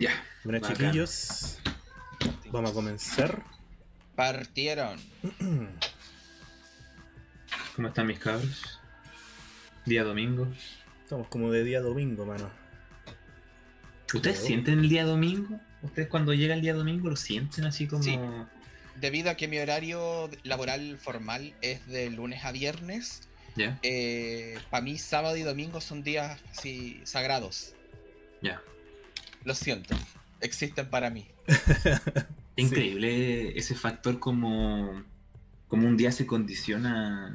Ya. Bueno, bacán. chiquillos, vamos a comenzar. Partieron. ¿Cómo están mis cabros? Día domingo. Estamos como de día domingo, mano. ¿Ustedes sienten el día domingo? ¿Ustedes cuando llega el día domingo lo sienten así como... Sí. Debido a que mi horario laboral formal es de lunes a viernes, Ya, para mí sábado y domingo son días así sagrados. ya. Lo siento, existen para mí. Es increíble ese factor como, como un día se condiciona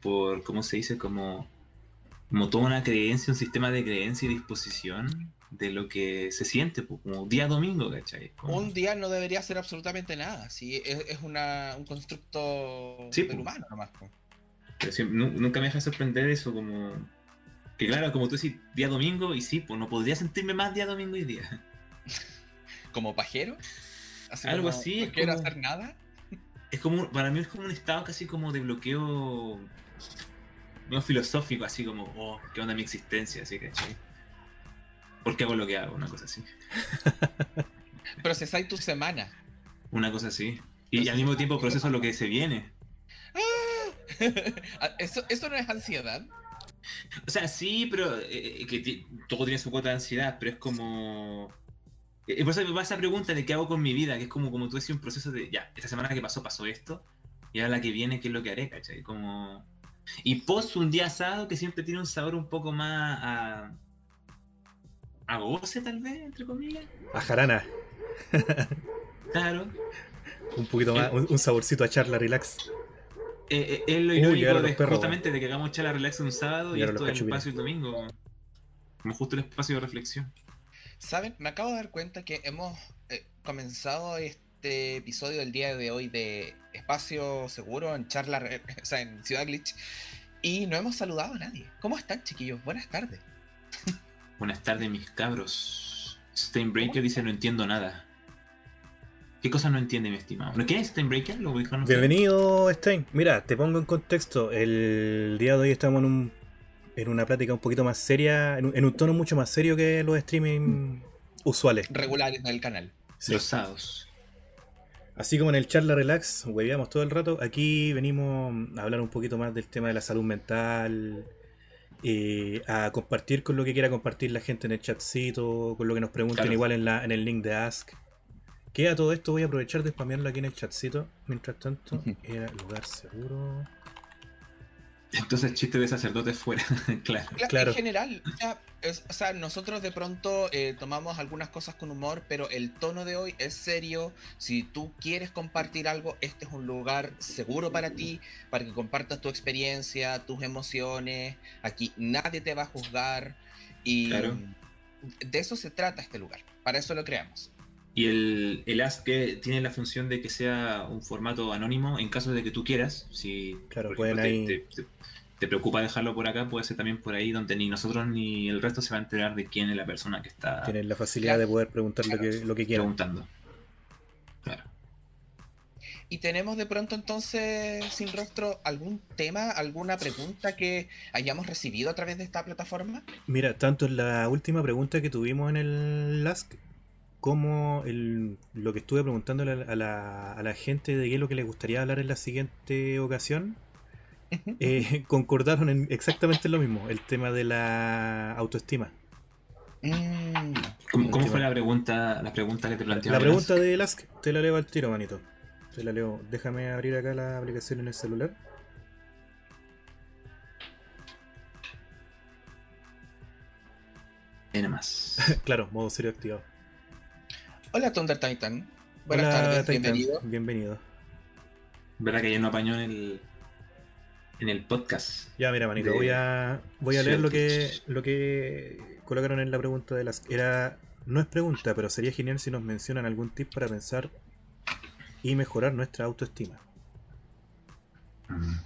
por, ¿cómo se dice? Como, como toda una creencia, un sistema de creencia y disposición de lo que se siente, pues, como día domingo, ¿cachai? Como- Un día no debería ser absolutamente nada, ¿sí? es, es una, un constructo Sí, del po. humano nomás. po. Pero nunca me deja sorprender eso, como... Que claro, como tú decís, día domingo, y sí, pues no podría sentirme más día domingo y día. Como pajero. Así Algo como, así, No quiero como- hacer nada. Es como, para mí es como un estado casi como de bloqueo medio filosófico, así como, oh, ¿qué onda mi existencia? Así, ¿cachai? ¿Por qué hago lo que hago? Una cosa así. Procesáis tu semana. Una cosa así. Y al mismo tiempo proceso lo que se viene. Ah, ¿Eso, ¿Eso no es ansiedad? O sea, sí, pero eh, que ti- todo tiene su cuota de ansiedad, pero es como... eh, por eso me pasa esa pregunta de qué hago con mi vida, que es como, como tú decías, un proceso de, ya, esta semana que pasó, pasó esto, y ahora la que viene, ¿qué es lo que haré? ¿Cachai? Como... Y post un día asado que siempre tiene un sabor un poco más a... a goce, tal vez, entre comillas. A jarana. Claro. Un poquito más, un, un saborcito a charla relax. Eh, eh, es lo irónico de, perros, justamente de que hagamos charla relax un sábado y esto es el espacio el domingo. Como justo el espacio de reflexión. ¿Saben? Me acabo de dar cuenta que hemos eh, comenzado este episodio del día de hoy de Espacio Seguro en charla, o sea, en Ciudad Glitch, y no hemos saludado a nadie. ¿Cómo están, chiquillos? Buenas tardes. Buenas tardes, mis cabros. Steinbreaker dice no entiendo nada. ¿Qué cosa no entiende, mi estimado? ¿No quién es Steinbreaker? ¿Lo ustedes? Bienvenido, Stein. Mira, te pongo en contexto. El día de hoy estamos en, un, en una plática un poquito más seria, en un, en un tono mucho más serio que los streaming usuales. Regulares del canal. Sí. Los sábados. Así como en el charla relax, hueveamos todo el rato, aquí venimos a hablar un poquito más del tema de la salud mental, eh, a compartir con lo que quiera compartir la gente en el chatcito, con lo que nos pregunten Claro. igual en, la, en el link de Ask. Que a todo esto voy a aprovechar de spamearlo aquí en el chatcito. Mientras tanto, era lugar seguro. Entonces, chiste de sacerdotes fuera. claro. Cla- Claro. En general, o sea, es- o sea, nosotros de pronto eh, tomamos algunas cosas con humor, pero el tono de hoy es serio. Si tú quieres compartir algo, este es un lugar seguro para ti, para que compartas tu experiencia, tus emociones. Aquí nadie te va a juzgar y Claro. de eso se trata este lugar. Para eso lo creamos. Y el, el Ask que tiene la función de que sea un formato anónimo en caso de que tú quieras. Si Claro, por pueden ejemplo, ahí- te, te- te- te preocupa dejarlo por acá, puede ser también por ahí donde ni nosotros ni el resto se va a enterar de quién es la persona que está Tienen la facilidad Claro. de poder preguntar lo que, lo que quieran. preguntando. Claro. Y tenemos de pronto entonces, sin rostro, algún tema, alguna pregunta que hayamos recibido a través de esta plataforma. Mira, tanto en la última pregunta que tuvimos en el Ask, como el- lo que estuve preguntándole a la, a la- a la gente de qué es lo que les gustaría hablar en la siguiente ocasión, eh, concordaron en exactamente lo mismo, el tema de la autoestima. Mm, ¿Cómo, fue la pregunta, la pregunta que te planteó? La pregunta del Ask te la leo al tiro, manito. Te la leo. Déjame abrir acá la aplicación en el celular. Tiene más. claro, modo serio activado. Hola Thunder Titan. Buenas Hola, tardes, Titan. bienvenido. Bienvenido. ¿Verdad que ya no apañó en el, en el podcast? Ya, mira, manito, de voy a, voy a leer lo que, lo que colocaron en la pregunta de las. Era. No es pregunta, pero sería genial si nos mencionan algún tip para pensar y mejorar nuestra autoestima. Mm.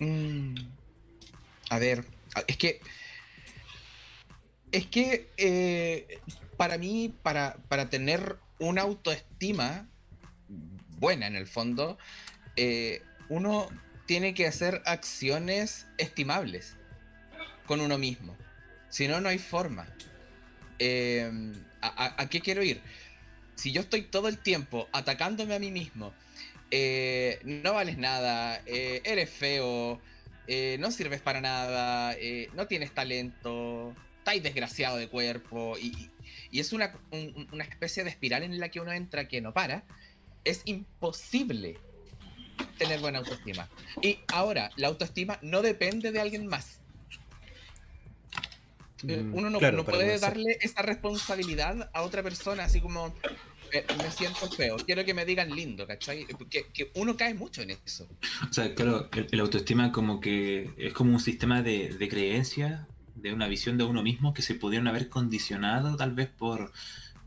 Mm, a ver, es que. Es que eh, para mí, para, para tener una autoestima buena en el fondo, eh, uno tiene que hacer acciones estimables con uno mismo. Si no, no hay forma. Eh, ¿A, qué quiero ir? Si yo estoy todo el tiempo atacándome a mí mismo, eh, no vales nada, eres feo, no sirves para nada, no tienes talento, estás desgraciado de cuerpo, y, es una, una especie de espiral en la que uno entra que no para, es imposible tener buena autoestima. Y ahora, la autoestima no depende de alguien más. Eh, mm, uno no, puede darle esa responsabilidad a otra persona, así como eh, me siento feo, quiero que me digan lindo, ¿cachai? Que, uno cae mucho en eso. O sea, claro, el, autoestima como que es como un sistema de, de creencias, de una visión de uno mismo que se pudieron haber condicionado tal vez por,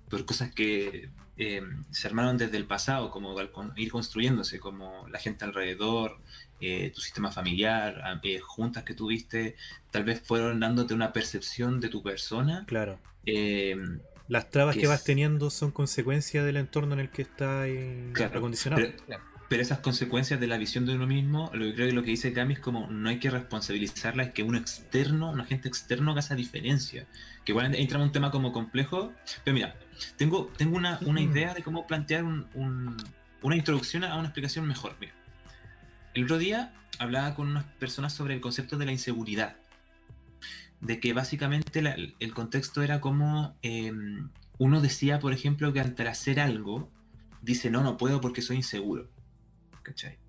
por cosas que eh, se armaron desde el pasado, como ir construyéndose, como la gente alrededor, eh, tu sistema familiar, eh, juntas que tuviste, tal vez fueron dándote una percepción de tu persona. Claro. Las trabas que, vas teniendo son consecuencia del entorno en el que estás acondicionado. Pero, esas consecuencias de la visión de uno mismo, lo que creo que lo que dice Cami es como no hay que responsabilizarla, es que uno externo, un agente externo haga esa diferencia. Que igual entra en un tema como complejo, pero mira, tengo, tengo una, idea de cómo plantear una introducción a una explicación mejor. Mira, el otro día hablaba con unas personas sobre el concepto de la inseguridad. De que básicamente el contexto era como em, uno decía, por ejemplo, que ante hacer algo, dice, no, no puedo porque soy inseguro. ¿Cachai?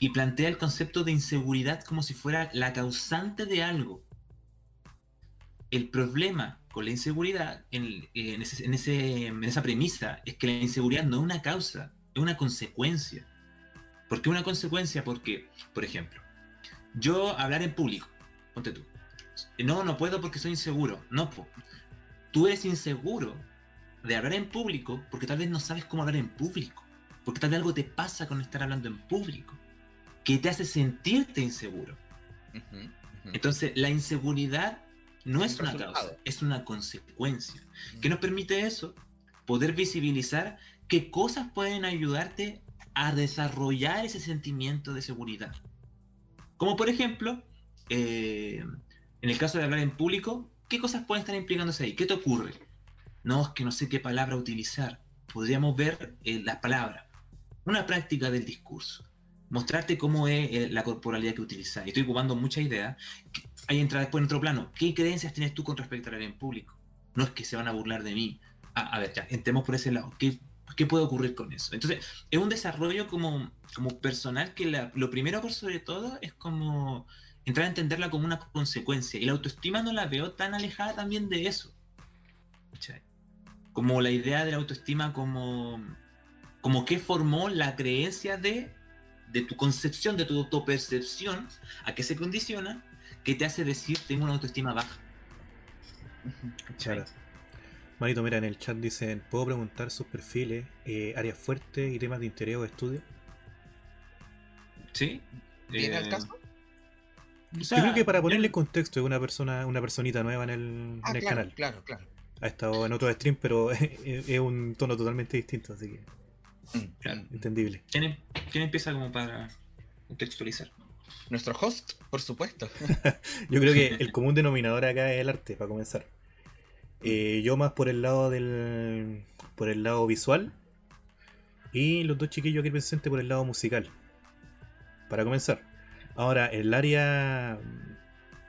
Y plantea el concepto de inseguridad como si fuera la causante de algo. El problema con la inseguridad, en, esa premisa, es que la inseguridad no es una causa, es una consecuencia. ¿Por qué una consecuencia? Porque, por ejemplo, yo hablar en público, ponte tú. No, no puedo porque soy inseguro. No, tú eres inseguro de hablar en público porque tal vez no sabes cómo hablar en público. Porque tal vez algo te pasa con estar hablando en público que te hace sentirte inseguro. Entonces, la inseguridad no es una causa, es una consecuencia. ¿Qué nos permite eso? Poder visibilizar qué cosas pueden ayudarte a desarrollar ese sentimiento de seguridad. Como por ejemplo, eh, en el caso de hablar en público, ¿qué cosas pueden estar implicándose ahí? ¿Qué te ocurre? No, es que no sé qué palabra utilizar. Podríamos ver eh, las palabras. Una práctica del discurso. Mostrarte cómo es eh, la corporalidad que utilizas. Y estoy ocupando mucha idea ahí entra después en otro plano. ¿Qué creencias tienes tú con respecto a hablar en público? No es que se van a burlar de mí. Ah, a ver, ya, entremos por ese lado. ¿Qué, ¿Qué, puede ocurrir con eso? Entonces, es un desarrollo como, como personal que lo primero por sobre todo es como entrar a entenderla como una consecuencia. Y la autoestima no la veo tan alejada también de eso. Como la idea de la autoestima como, como que formó la creencia de, de tu concepción, de tu autopercepción, a qué se condiciona ¿Qué te hace decir tengo una autoestima baja? Claro. Marito, mira, en el chat dicen, ¿puedo preguntar sus perfiles, eh, áreas fuertes y temas de interés o estudio? Sí. ¿Viene al eh, caso? Yo creo que para ponerle contexto es una persona, una personita nueva en el, ah, canal. Claro, claro. Ha estado en otro stream, pero es, un tono totalmente distinto, así que. Mm, entendible. ¿Quién, ¿Quién empieza como para contextualizar? Nuestro host, por supuesto. yo creo que el común denominador acá es el arte, para comenzar. Eh, yo más por el lado del. por el lado visual. Y los dos chiquillos aquí presentes por el lado musical. Para comenzar. Ahora, el área.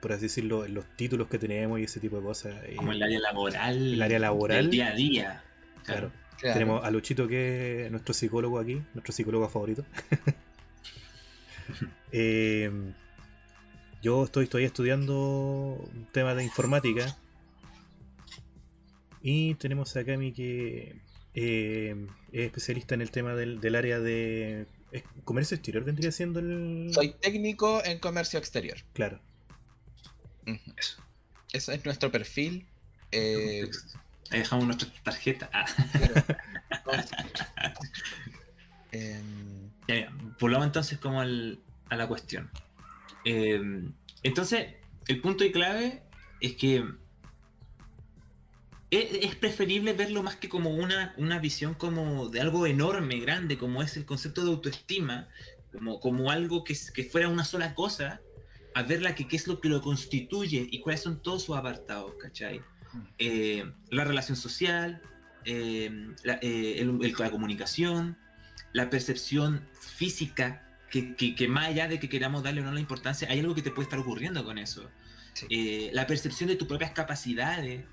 Por así decirlo, los títulos que tenemos y ese tipo de cosas. Eh, Como el área laboral. El área laboral. día a día. Claro. Tenemos a Luchito que es nuestro psicólogo aquí, nuestro psicólogo favorito. Eh, yo estoy, estoy estudiando temas de informática. Y tenemos a Cami que eh, es especialista en el tema del, área de comercio exterior, vendría siendo el. Soy técnico en comercio exterior. Claro. Eso. Ese es nuestro perfil. Eh, Ahí dejamos nuestra tarjeta. Ah. Volvamos entonces como al, a la cuestión. Eh, entonces, el punto y clave es que es, preferible verlo más que como una, una, visión como de algo enorme, grande, como es el concepto de autoestima, como, como algo que, que fuera una sola cosa, a verla que qué es lo que lo constituye y cuáles son todos sus apartados, ¿cachai? Eh, la relación social, eh, la, eh, el- el- la comunicación, la percepción física, que, que- que más allá de que queramos darle o no la importancia, hay algo que te puede estar ocurriendo con eso. Sí. Eh, la percepción de tus propias capacidades,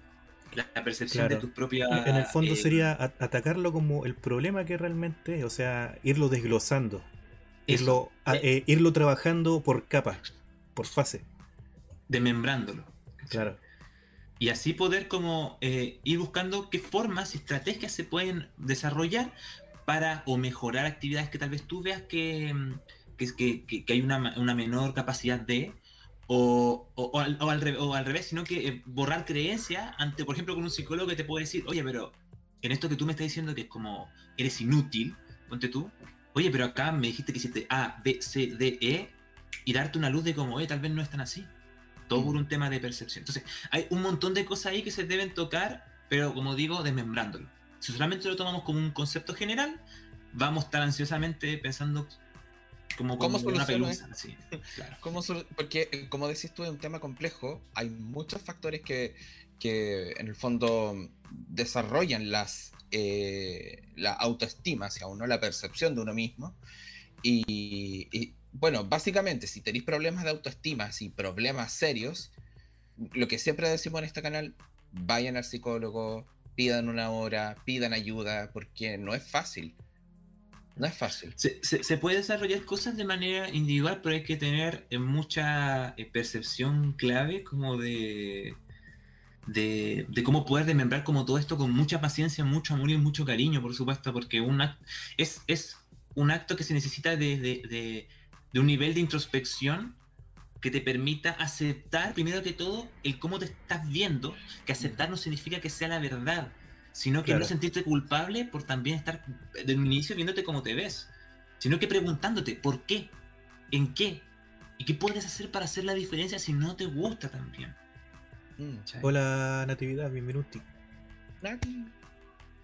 la, la percepción Claro. de tus propias... En el fondo eh, sería atacarlo como el problema que realmente es, o sea, irlo desglosando, irlo, eh, eh, irlo trabajando por capas, por fase. desmembrándolo. Claro, Y así poder como eh, ir buscando qué formas y estrategias se pueden desarrollar para o mejorar actividades que tal vez tú veas que, mm, que, que- que- hay una, una menor capacidad de, o, o- o al, al re- o al revés, sino que eh, borrar creencias ante, por ejemplo, con un psicólogo que te puede decir, oye, pero en esto que tú me estás diciendo que es como eres inútil, ponte tú, oye, pero acá me dijiste que hiciste A, B, C, D, E, y darte una luz de como, oye, tal vez no es tan así. Todo por un tema de percepción. Entonces, hay un montón de cosas ahí que se deben tocar, pero como digo, desmembrándolo. Si solamente lo tomamos como un concepto general, vamos estar ansiosamente pensando como, ¿Cómo como una soluciono pelusa. así. Claro. ¿Cómo porque, eh, como decís tú, es un tema complejo. Hay muchos factores que, que en el fondo desarrollan las, eh, la autoestima hacia uno, la percepción de uno mismo. Y, y, bueno, básicamente, si tenéis problemas de autoestima, si problemas serios, lo que siempre decimos en este canal, vayan al psicólogo, pidan una hora, pidan ayuda, porque no es fácil. No es fácil. Se, puede desarrollar cosas de manera individual, pero hay que tener eh, mucha eh, percepción clave como de, de, cómo poder desmembrar como todo esto con mucha paciencia, mucho amor y mucho cariño, por supuesto, porque un es, es un acto que se necesita de, de- de- de un nivel de introspección que te permita aceptar, primero que todo, el cómo te estás viendo, que aceptar no significa que sea la verdad, sino que Claro. no sentirte culpable por también estar desde un inicio viéndote como te ves, sino que preguntándote por qué, en qué, y qué puedes hacer para hacer la diferencia si no te gusta también. Mm. Hola Natividad, bienvenuti. Nati,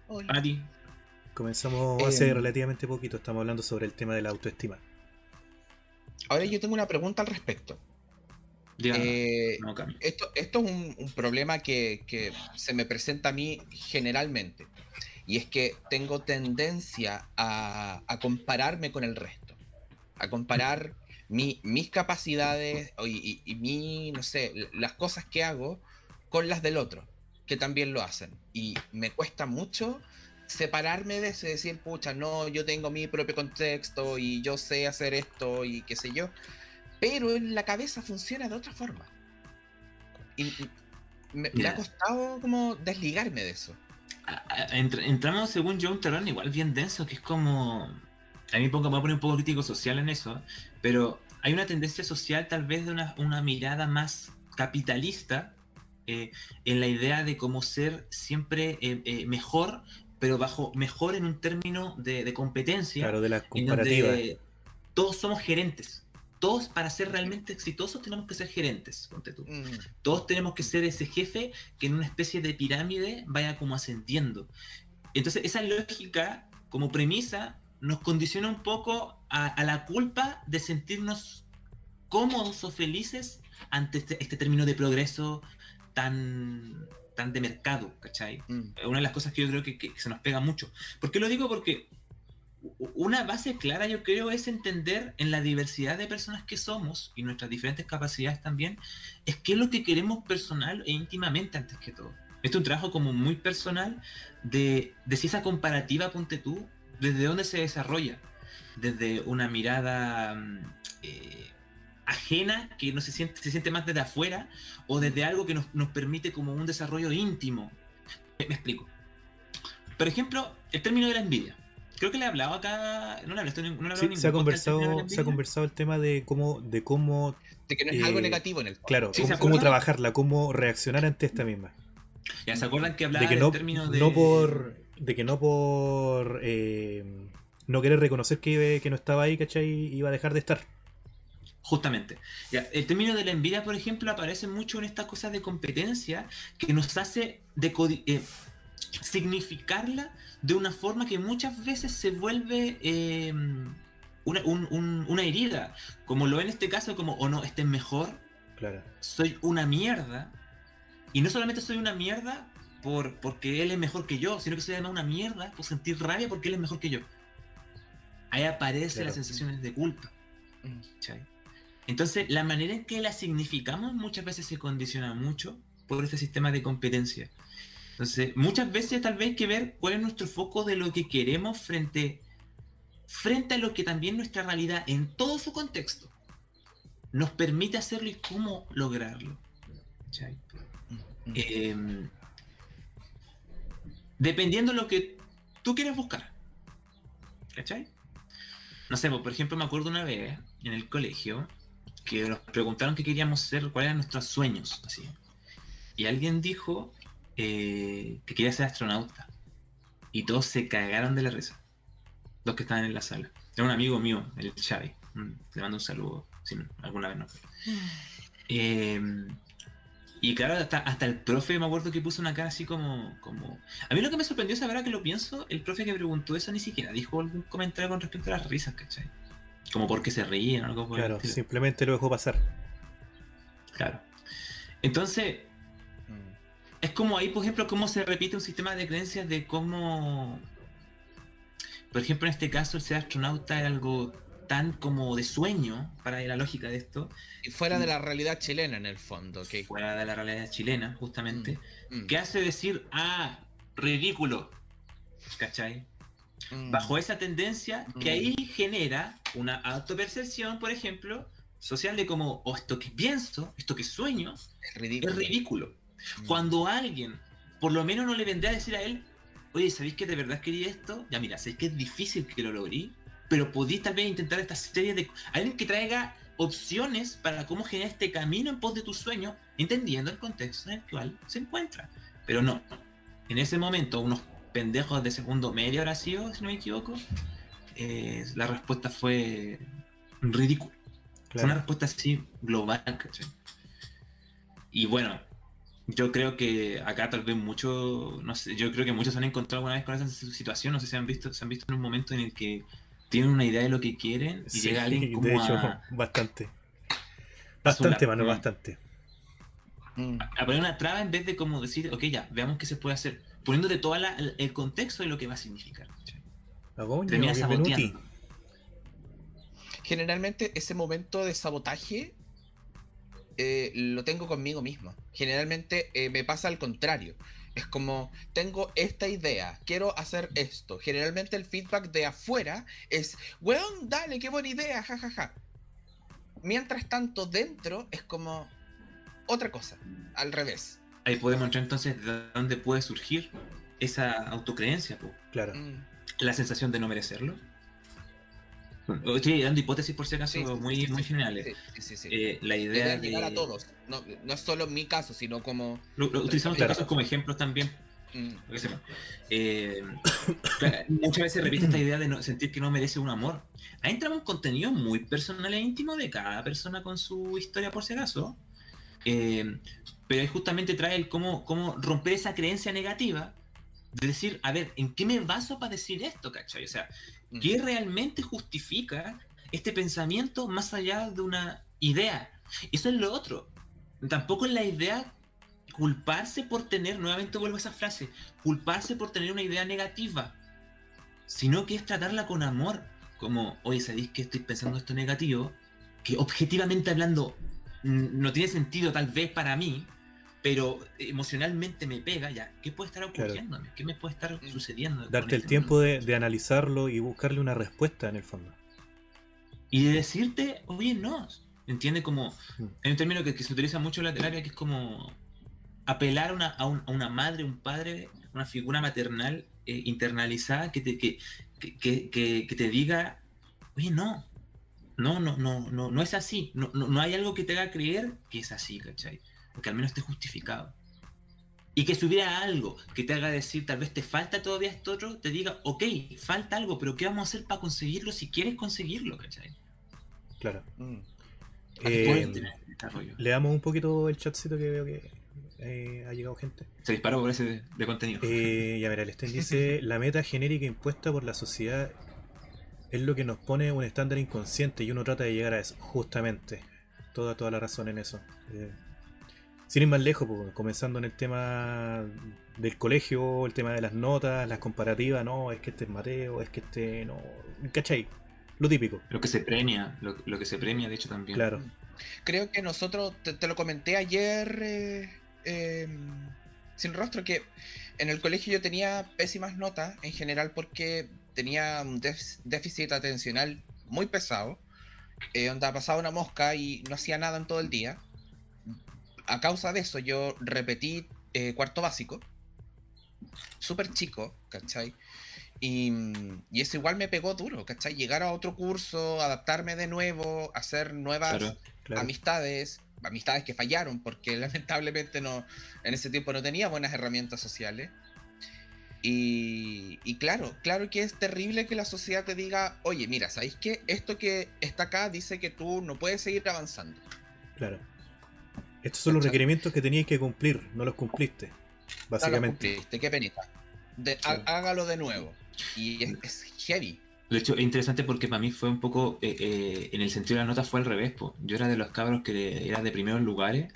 hola. Para ti. Comenzamos Eh, hace relativamente poquito, estamos hablando sobre el tema de la autoestima. Ahora yo tengo una pregunta al respecto. Eh, no, esto, esto es un, un problema que, que se me presenta a mí generalmente. Y es que tengo tendencia a, a compararme con el resto. A comparar mi- mis capacidades y, y- y mi, no sé, las cosas que hago con las del otro, que también lo hacen. Y me cuesta mucho separarme de eso y decir, pucha, no, yo tengo mi propio contexto y yo sé hacer esto y qué sé yo. Pero en la cabeza funciona de otra forma. Y y me, me ha costado como desligarme de eso. Entramos, según yo, un terreno igual bien denso, que es como... A mí me voy a poner un poco crítico social en eso, pero hay una tendencia social tal vez de una, una mirada más capitalista eh, en la idea de cómo ser siempre eh, eh, mejor, pero bajo mejor en un término de, de competencia. Claro, de las en comparativas. donde todos somos gerentes. Todos para ser realmente exitosos tenemos que ser gerentes, ponte tú. Mm, Todos tenemos que ser ese jefe que en una especie de pirámide vaya como ascendiendo. Entonces esa lógica como premisa nos condiciona un poco a, a la culpa de sentirnos cómodos o felices ante este, este término de progreso tan, tan de mercado, ¿cachai? mm, una de las cosas que yo creo que, que se nos pega mucho. ¿Por qué lo digo? Porque una base clara yo creo es entender en la diversidad de personas que somos y nuestras diferentes capacidades también, es qué es lo que queremos personal e íntimamente antes que todo. Este es un trabajo como muy personal de, de si esa comparativa, ponte tú, desde dónde se desarrolla. Desde una mirada mm, eh, ajena que no se siente, se siente más desde afuera o desde algo que nos, nos permite como un desarrollo íntimo. Me, me explico. Por ejemplo, el término de la envidia. Creo que le he hablado acá. No le he hablado, no le he hablado Sí, se ha conversado, se ha conversado el tema de cómo, de cómo, De que no es algo Eh, negativo en el fondo. claro, Sí, cómo, trabajarla, cómo reaccionar ante esta misma. Ya se acuerdan que hablaba De que del no, término de. no por, de que no por eh, no querer reconocer que, que no estaba ahí, ¿cachai? Iba a dejar de estar. Justamente. Ya, el término de la envidia, por ejemplo, aparece mucho en estas cosas de competencia que nos hace eh, significarla de una forma que muchas veces se vuelve eh, una, un- un- una herida. Como lo en este caso, como, o no, este es mejor, Claro. soy una mierda. Y no solamente soy una mierda por porque él es mejor que yo, sino que soy además una mierda por sentir rabia porque él es mejor que yo. Ahí aparecen Claro. las sensaciones de culpa. Mm. Entonces, la manera en que la significamos muchas veces se condiciona mucho por este sistema de competencia. Entonces, muchas veces tal vez hay que ver cuál es nuestro foco de lo que queremos frente, frente a lo que también nuestra realidad en todo su contexto nos permite hacerlo y cómo lograrlo. ¿cachai? Mm. Eh, dependiendo de lo que tú quieres buscar. ¿Cachai? No sé, pues, por ejemplo, me acuerdo una vez en el colegio que nos preguntaron qué queríamos ser, cuáles eran nuestros sueños. Así. Y alguien dijo eh, que quería ser astronauta. Y todos se cagaron de la risa. Los que estaban en la sala. Era un amigo mío, el Xavi. Mm, Le mando un saludo, si alguna vez no. Eh, y claro, hasta, hasta el profe me acuerdo que puso una cara así como, como... A mí lo que me sorprendió, esa verdad que lo pienso, el profe que preguntó eso ni siquiera dijo algún comentario con respecto a las risas, ¿cachai? Como porque se reían o algo por el Claro, simplemente lo dejó pasar. Claro. Entonces, Mm. es como ahí, por ejemplo, cómo se repite un sistema de creencias de cómo... Por ejemplo, en este caso, el ser astronauta es algo tan como de sueño, para la lógica de esto, Y fuera de la realidad chilena en el fondo, que fuera de la realidad chilena, justamente. Mm. que hace decir, ah, ridículo. ¿Cachai? Mm. Bajo esa tendencia que Mm. ahí genera una autopercepción, por ejemplo, social de como, o esto que pienso, esto que sueño, es ridículo. es ridículo. Mm. Cuando alguien, por lo menos no le vendría a decir a él, oye, ¿sabéis que de verdad quería esto? Ya mira, sabéis que es difícil que lo logré, pero podéis tal vez intentar esta serie de... Alguien que traiga opciones para cómo generar este camino en pos de tu sueño, entendiendo el contexto en el cual se encuentra. Pero no, en ese momento, unos pendejos de segundo medio ahora sido, si no me equivoco, eh, la respuesta fue ridícula. Fue una Claro. respuesta así global, ¿cachai? Y bueno, yo creo que acá tal vez mucho, no sé, yo creo que muchos se han encontrado alguna vez con esa situación, no sé si han visto, se han visto en un momento en el que tienen una idea de lo que quieren y Sí, llega alguien como de hecho, a, bastante. Bastante, mano, bastante. Mm. a poner una traba en vez de como decir, ok, ya, veamos qué se puede hacer, poniéndote todo el, el contexto de lo que va a significar. Agoño, Termina saboteando. Generalmente ese momento de sabotaje eh, lo tengo conmigo mismo. Generalmente eh, me pasa al contrario. Es como, tengo esta idea, quiero hacer esto. Generalmente el feedback de afuera es, weón, dale, qué buena idea, jajaja. Mientras tanto, dentro es como otra cosa, al revés. Ahí podemos entrar entonces de dónde puede surgir esa autocreencia, po. Claro. Mm. La sensación de no merecerlo. Estoy dando hipótesis por si acaso Sí, sí, muy, sí, sí, muy sí. generales. Sí, sí, sí. Eh, la idea de llegar a todos. No, no es solo mi caso, sino como... Lo, lo utilizamos Claro. casos como ejemplos también. mm. Eh, claro, muchas veces repite esta idea de no, sentir que no merece un amor. Ahí entramos en contenido muy personal e íntimo de cada persona con su historia, por si acaso. Eh, pero ahí justamente trae el cómo, cómo romper esa creencia negativa de decir, a ver, ¿en qué me baso para decir esto, cachai? O sea, mm. ¿qué realmente justifica este pensamiento más allá de una idea? Eso es lo otro. Tampoco es la idea culparse por tener, nuevamente vuelvo a esa frase, culparse por tener una idea negativa, sino que es tratarla con amor, como, oye, ¿sabéis que estoy pensando esto negativo? Que objetivamente hablando no tiene sentido tal vez para mí, pero emocionalmente me pega ya. ¿Qué puede estar Claro. ocurriéndome? ¿Qué me puede estar sucediendo? con Darte el este tiempo de, de analizarlo y buscarle una respuesta en el fondo. Y de decirte, oye, no. ¿Entiende? Como. Mm. Hay un término que, que se utiliza mucho en la terapia que es como apelar a una, a un- a una madre, un padre, una figura maternal eh, internalizada que te, que, que, que- que- que te diga, oye, no. No, no, no, no, no es así. No, no, no hay algo que te haga creer que es así, ¿cachai? O que al menos esté justificado. Y que si hubiera algo que te haga decir, tal vez te falta todavía esto otro, te diga, ok, falta algo, pero ¿qué vamos a hacer para conseguirlo si quieres conseguirlo, ¿cachai? Claro. Mm. Eh, Pueden tener desarrollo. Le damos un poquito el chatcito que veo que eh, ha llegado gente. Se disparó por ese de, de contenido. Eh, ya mira, el Sten dice, la meta genérica impuesta por la sociedad es lo que nos pone un estándar inconsciente y uno trata de llegar a eso, justamente. Toda, toda la razón en eso. Eh, sin ir más lejos, pues, comenzando en el tema del colegio, el tema de las notas, las comparativas, no, es que este es Mateo, es que este no. ¿Cachai? Lo típico. Lo que se premia, lo, lo que se premia, de hecho, también. Claro. Creo que nosotros, te, te lo comenté ayer, eh, eh, sin rostro, que en el colegio yo tenía pésimas notas en general porque tenía un déficit atencional muy pesado, eh, donde pasaba una mosca y no hacía nada en todo el día. A causa de eso yo repetí eh, cuarto básico, súper chico, ¿cachai? Y, y eso igual me pegó duro, ¿cachai? Llegar a otro curso, adaptarme de nuevo, hacer nuevas Claro. claro. amistades, amistades que fallaron porque lamentablemente no en ese tiempo no tenía buenas herramientas sociales. Y, y claro, claro que es terrible que la sociedad te diga, oye, mira, ¿sabéis qué? Esto que está acá dice que tú no puedes seguir avanzando. Claro. Estos son los requerimientos que tenías que cumplir, no los cumpliste. No lo Básicamente. cumpliste, qué penita. De- Sí. Hágalo de nuevo. Y es, es heavy. De hecho, es interesante porque para mí fue un poco, eh, eh, en el sentido de la nota fue al revés. po. Yo era de los cabros que era de primeros lugares,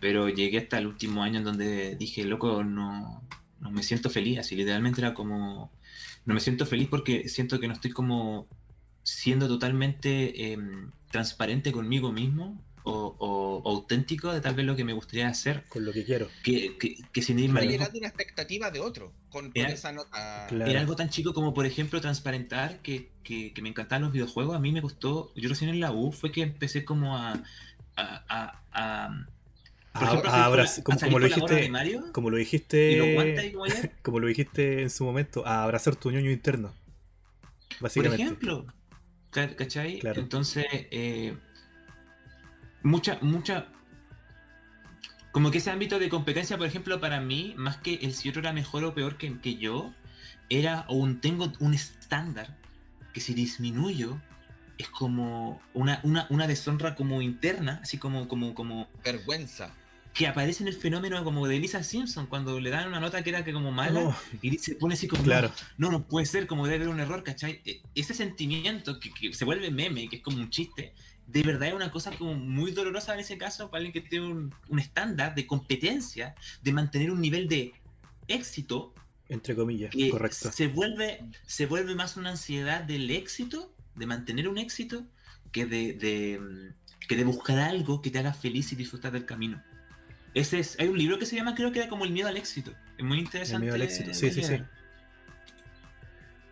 pero llegué hasta el último año en donde dije, loco, no, no me siento feliz. Así literalmente era como, no me siento feliz porque siento que no estoy como siendo totalmente em, transparente conmigo mismo o, o- o auténtico de tal vez lo que me gustaría hacer. Con lo que quiero. Que, que, que sin ir más Claro. una expectativa de otro con, con Era- esa nota. Claro. Era algo tan chico como, por ejemplo, transparentar que, que- que me encantaban los videojuegos. A mí me gustó, yo recién en la U fue que empecé como a... a, a- a- por ejemplo, la- como, lo dijiste, Mario como lo dijiste, como lo dijiste en su momento, a abrazar tu ñoño interno. por Básicamente. ejemplo. Ca- ¿Cachai? Claro. Entonces, eh, mucha, mucha... Como que ese ámbito de competencia, por ejemplo, para mí, más que el si otro era mejor o peor que, que yo, era un tengo un estándar que si disminuyo es como una, una, una deshonra como interna, así como, como, como Vergüenza. que aparece en el fenómeno como de Lisa Simpson cuando le dan una nota que era que como mala No, y se pone así como claro. no, no puede ser, como debe haber un error, ¿cachai? E- Ese sentimiento que, que se vuelve meme, que es como un chiste, de verdad es una cosa como muy dolorosa en ese caso para alguien que tiene un, un estándar de competencia, de mantener un nivel de éxito Entre comillas, que correcto. se vuelve, se vuelve más una ansiedad del éxito, de mantener un éxito, que de, de, que de buscar algo que te haga feliz y disfrutar del camino. Ese es, hay un libro que se llama, creo que era como El miedo al éxito. Es muy El interesante. miedo al éxito. Sí, sí, sí.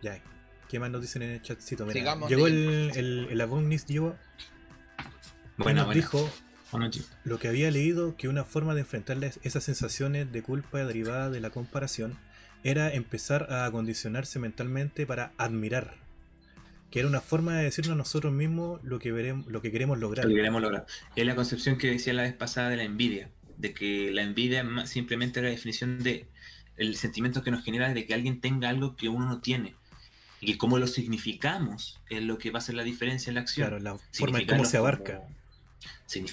Ya. ¿Qué más nos dicen en el chatcito? Mira, Sigamos llegó el, el, el y Bueno, nos dijo lo que había leído que una forma de enfrentar esas sensaciones de culpa derivadas de la comparación era empezar a acondicionarse mentalmente para admirar. Que era una forma de decirnos a nosotros mismos lo que veremos, lo que queremos lograr. Lo que queremos lograr. Es la concepción que decía la vez pasada de la envidia, de que la envidia simplemente la definición de el sentimiento que nos genera de que alguien tenga algo que uno no tiene. Y que cómo lo significamos es lo que va a hacer la diferencia en la acción. Claro, la forma en cómo se abarca.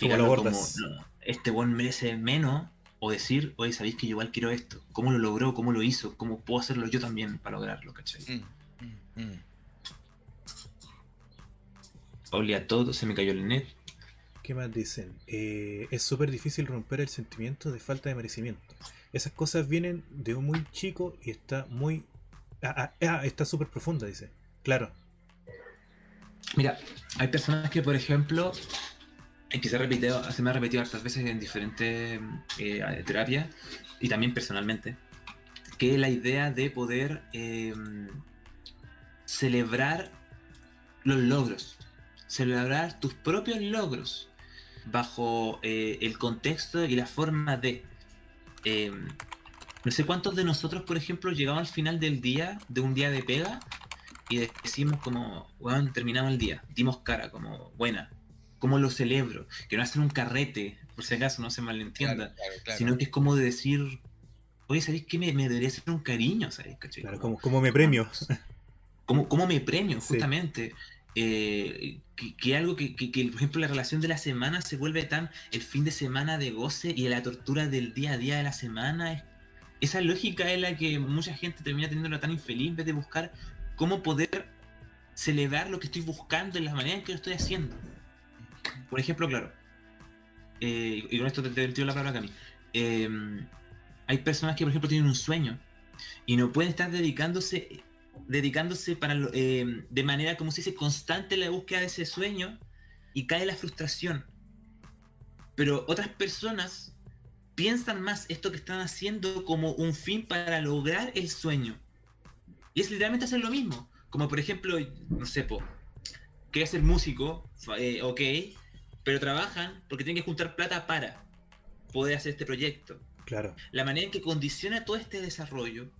Lo como, no, este buen merece menos, o decir, oye, sabéis que yo igual quiero esto. ¿Cómo lo logró? ¿Cómo lo hizo? ¿Cómo puedo hacerlo yo también para lograrlo? ¿cachai? Mm, mm, mm. Oli a todo, se me cayó el net. ¿Qué más dicen? Eh, es súper difícil romper el sentimiento de falta de merecimiento. Esas cosas vienen de un muy chico y está muy... Ah, ah, ah, está súper profunda, dice. Claro, Mira, hay personas que, por ejemplo, que se, ha se me ha repetido hartas veces en diferentes eh, terapias y también personalmente, que la idea de poder eh, celebrar los logros, celebrar tus propios logros bajo eh, el contexto y la forma de... eh, no sé cuántos de nosotros, por ejemplo, llegamos al final del día, de un día de pega, y decimos como, weón, terminamos el día, dimos cara, como, buena, ¿cómo lo celebro? Que no hacer un carrete, por si acaso no se malentienda, Claro, claro, claro. sino que es como de decir, oye, ¿sabéis qué? Me, me debería hacer un cariño, ¿sabéis? ¿Cachai? claro, Como- como, como me premio. ¿Cómo, cómo me premio, Sí. justamente? Eh, que, que algo que, que- que, por ejemplo, la relación de la semana se vuelve tan el fin de semana de goce y la tortura del día a día de la semana. es- esa lógica es la que mucha gente termina teniéndola tan infeliz en vez de buscar cómo poder celebrar lo que estoy buscando en la manera en que lo estoy haciendo. Por ejemplo, claro, eh, y con esto te, te tiro la palabra a mí. hay personas que, por ejemplo, tienen un sueño y no pueden estar dedicándose dedicándose para eh, de manera como si dice constante la búsqueda de ese sueño y cae la frustración. Pero otras personas piensan más esto que están haciendo como un fin para lograr el sueño. Y es literalmente hacer lo mismo. Como por ejemplo, no sé, po, quiere ser músico, eh, ok, pero trabajan porque tienen que juntar plata para poder hacer este proyecto. Claro. La manera en que condiciona todo este desarrollo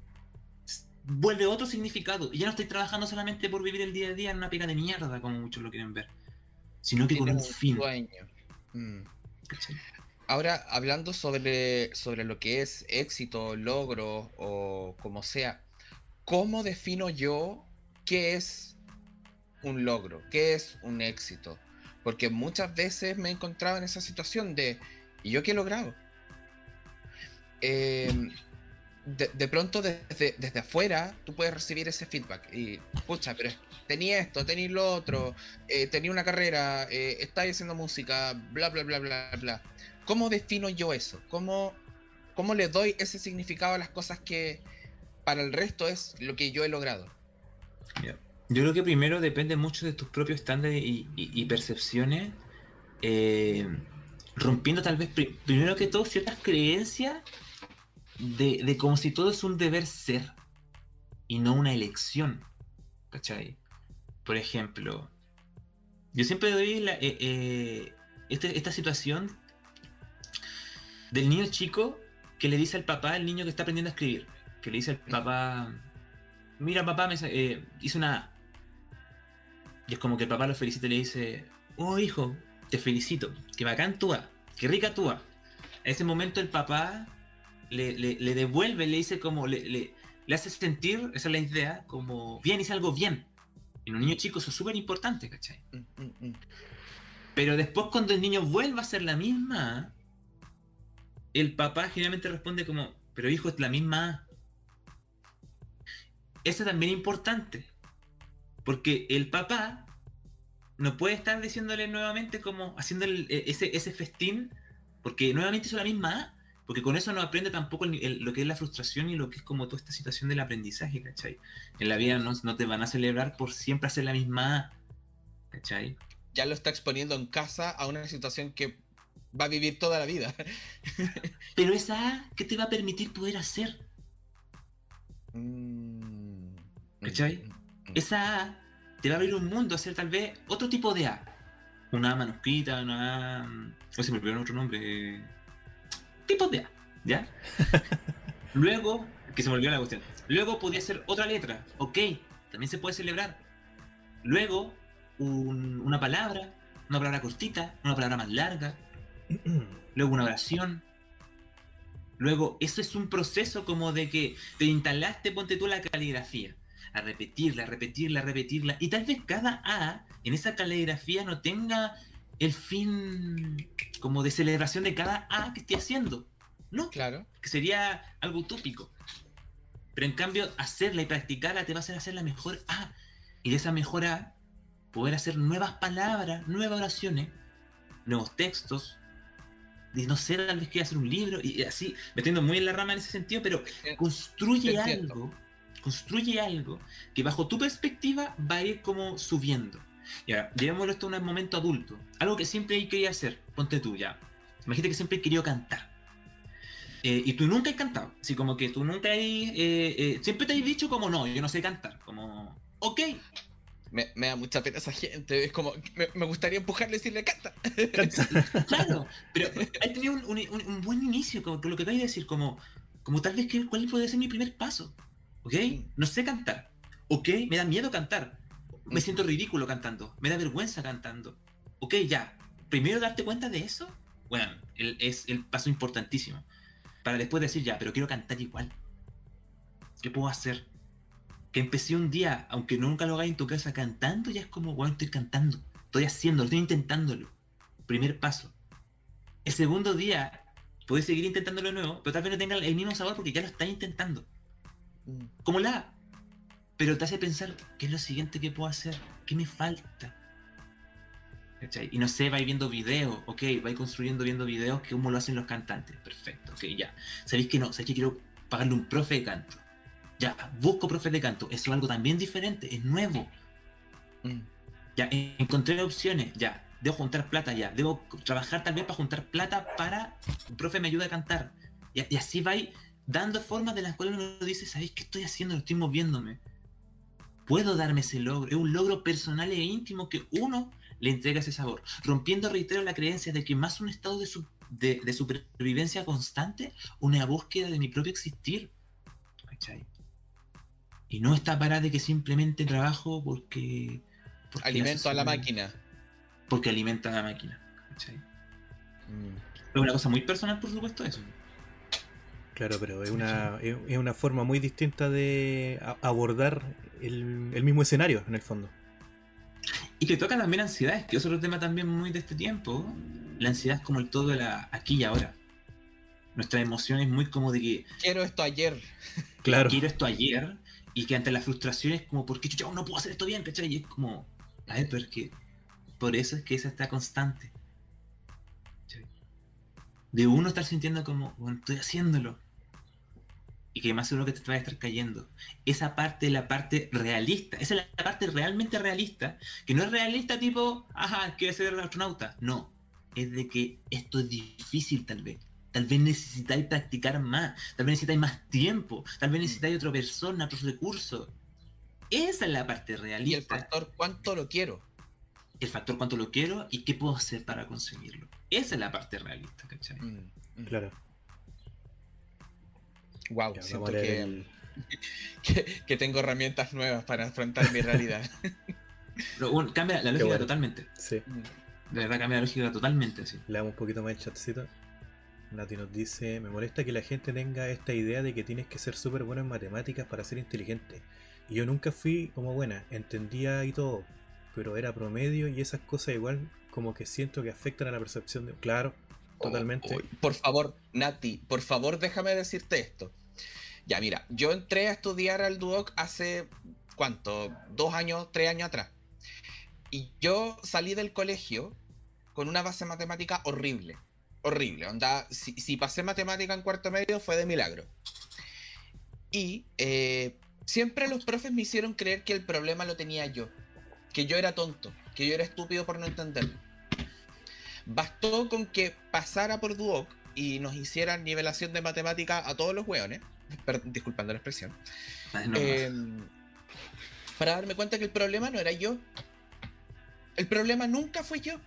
vuelve otro significado. Y ya no estoy trabajando solamente por vivir el día a día en una pega de mierda, como muchos lo quieren ver, sino que con un, fin. Mm. Ahora, hablando sobre, sobre lo que es éxito, logro o como sea, ¿cómo defino yo qué es un logro? ¿Qué es un éxito? Porque muchas veces me he encontrado en esa situación de, ¿y yo qué he logrado? Eh, de, pronto desde, desde afuera tú puedes recibir ese feedback y, pucha, pero tenía esto, tenía lo otro, eh, tenía una carrera, eh, estáis haciendo música, bla, bla, bla, bla, bla. ¿Cómo defino yo eso? ¿Cómo, ¿Cómo le doy ese significado a las cosas que para el resto es lo que yo he logrado? Yo creo que primero depende mucho de tus propios estándares y, percepciones, eh, rompiendo tal vez primero que todo ciertas creencias de, como si todo es un deber ser y no una elección. ¿Cachai? Por ejemplo, yo siempre doy la, eh, eh, este, esta situación del niño chico que le dice al papá, al niño que está aprendiendo a escribir, que le dice al papá, mira papá, me, eh, hice una Y es como que el papá lo felicita y le dice, oh hijo, te felicito, que bacán tú, que rica tú. En ese momento el papá le, devuelve, le dice como, le, hace sentir, esa es la idea, como bien, hice algo bien. En un niño chico eso es súper importante, ¿cachai? Mm, mm, mm. Pero después cuando el niño vuelve a ser la misma, el papá generalmente responde como, pero hijo, es la misma Eso también es importante. Porque el papá no puede estar diciéndole nuevamente como haciendo e, ese, ese festín, porque nuevamente hizo la misma A. Porque con eso no aprende tampoco lo que es la frustración y lo que es como toda esta situación del aprendizaje, ¿cachai? En la vida no, te van a celebrar por siempre hacer la misma, ¿cachai? Ya lo está exponiendo en casa a una situación que va a vivir toda la vida. Pero esa A, ¿qué te va a permitir poder hacer? Mm, ¿Cachai? Mm, mm. Esa A te va a abrir un mundo, a hacer tal vez otro tipo de A. Una A manuscrita, una A... O se me olvidó otro nombre tipos de A, ¿ya? Luego, que se me olvidó la cuestión. Luego podía ser otra letra, ok, también se puede celebrar. Luego, una palabra, una palabra cortita, una palabra más larga. Luego una oración. Luego, eso es un proceso como de que te instalaste, ponte tú la caligrafía. A repetirla, a repetirla, a repetirla. Y tal vez cada A en esa caligrafía no tenga el fin como de celebración de cada A que esté haciendo. No, claro. Que sería algo utópico. Pero en cambio, hacerla y practicarla te va a hacer hacer la mejor A. Y de esa mejor A, poder hacer nuevas palabras, nuevas oraciones, nuevos textos. Y no sé, tal vez que hacer un libro. Y así, metiendo muy en la rama en ese sentido, pero construye algo. Construye algo que bajo tu perspectiva va a ir como subiendo. Y ahora, llevémoslo esto a un momento adulto. Algo que siempre quería hacer. Ponte tú, ya. Imagínate que siempre he querido cantar. Eh, y tú nunca has cantado. Así como que tú nunca has... Eh, eh, siempre te has dicho como no, yo no sé cantar. Como, ok. Me, da mucha pena esa gente. Es como, me, gustaría empujarle y decirle, canta. claro, pero has tenido un, buen inicio, con, lo que acabas de decir, como, como tal vez que, cuál puede ser mi primer paso. ¿Ok? No sé cantar. ¿Ok? Me da miedo cantar me siento ridículo cantando, me da vergüenza cantando. Ok, ya, primero darte cuenta de eso, bueno, es el paso importantísimo. Para después decir, ya, pero quiero cantar igual. ¿Qué puedo hacer? Que empecé un día, aunque nunca lo hagáis en tu casa cantando, ya es como, bueno, estoy cantando, estoy haciéndolo, estoy intentándolo. Primer paso. El segundo día, puedes seguir intentándolo de nuevo, pero tal vez no tenga el mismo sabor porque ya lo estás intentando. Como la pero te hace pensar, ¿qué es lo siguiente que puedo hacer? ¿Qué me falta? ¿cachai? Y no sé, vais viendo videos, ok, vais construyendo viendo videos que cómo lo hacen los cantantes. Perfecto, ok, ya. ¿Sabéis que no? ¿Sabéis que quiero pagarle un profe de canto? Ya, busco profe de canto. Eso es algo también diferente, es nuevo. Mm. Ya, encontré opciones, ya. Debo juntar plata ya. Debo trabajar también para juntar plata para un profe me ayude a cantar. Y, y así vais dando formas de las cuales uno dice, ¿sabéis qué estoy haciendo? Estoy moviéndome. Puedo darme ese logro. Es un logro personal e íntimo que uno le entrega ese sabor. Rompiendo, reitero, la creencia de que más un estado de, su- de- de supervivencia constante, una búsqueda de mi propio existir. ¿Cachai? Y no está parada de que simplemente trabajo porque... porque Alimento a la máquina. Porque alimenta a la máquina. ¿cachai? Mm. Es una cosa muy personal, por supuesto, eso. Claro, pero es una, es una forma muy distinta de abordar el, el mismo escenario, en el fondo. Y que toca también ansiedades, que es otro tema también muy de este tiempo. La ansiedad es como el todo de la aquí y ahora. Nuestra emoción es muy como de que Quiero esto ayer. Claro. quiero esto ayer y que ante la frustración es como, ¿por qué chucha, no puedo hacer esto bien? ¿cachai? Y es como, a ver, pero es que por eso es que esa está constante. De uno estar sintiendo como, bueno, estoy haciéndolo. Y que más seguro que te va a estar cayendo. Esa parte es la parte realista. Esa es la parte realmente realista. Que no es realista tipo, ajá, quiero ser astronauta. No. Es de que esto es difícil tal vez. Tal vez necesitáis practicar más. Tal vez necesitáis más tiempo. Tal vez necesitáis otra persona, otros recursos. Esa es la parte Y el realista. factor cuánto lo quiero. el factor cuánto lo quiero y qué puedo hacer para conseguirlo. Esa es la parte realista, ¿cachai? Mm, mm. Claro. Wow, Ya, siento que, el- que, que tengo herramientas nuevas para afrontar mi realidad. Pero bueno, cambia la lógica bueno. totalmente. Sí. Mm. De verdad cambia la lógica totalmente, sí. Leamos un poquito más el chatcito. Nati nos dice, me molesta que la gente tenga esta idea de que tienes que ser súper bueno en matemáticas para ser inteligente. Y yo nunca fui como buena, entendía y todo, pero era promedio y esas cosas igual como que siento que afectan a la percepción de... Claro, totalmente. Por favor, Nati, por favor déjame decirte esto. Ya, mira, yo entré a estudiar al Duoc hace, ¿cuánto? Dos años, tres años atrás. Y yo salí del colegio con una base matemática horrible. Horrible. Onda, si, si pasé matemática en cuarto medio fue de milagro. Y eh, siempre los profes me hicieron creer que el problema lo tenía yo. Que yo era tonto. Que yo era estúpido por no entenderlo. Bastó con que pasara por Duoc y nos hicieran nivelación de matemática a todos los hueones. disculpando la expresión. Ay, no, eh, para darme cuenta que el problema no era yo. El problema nunca fue yo.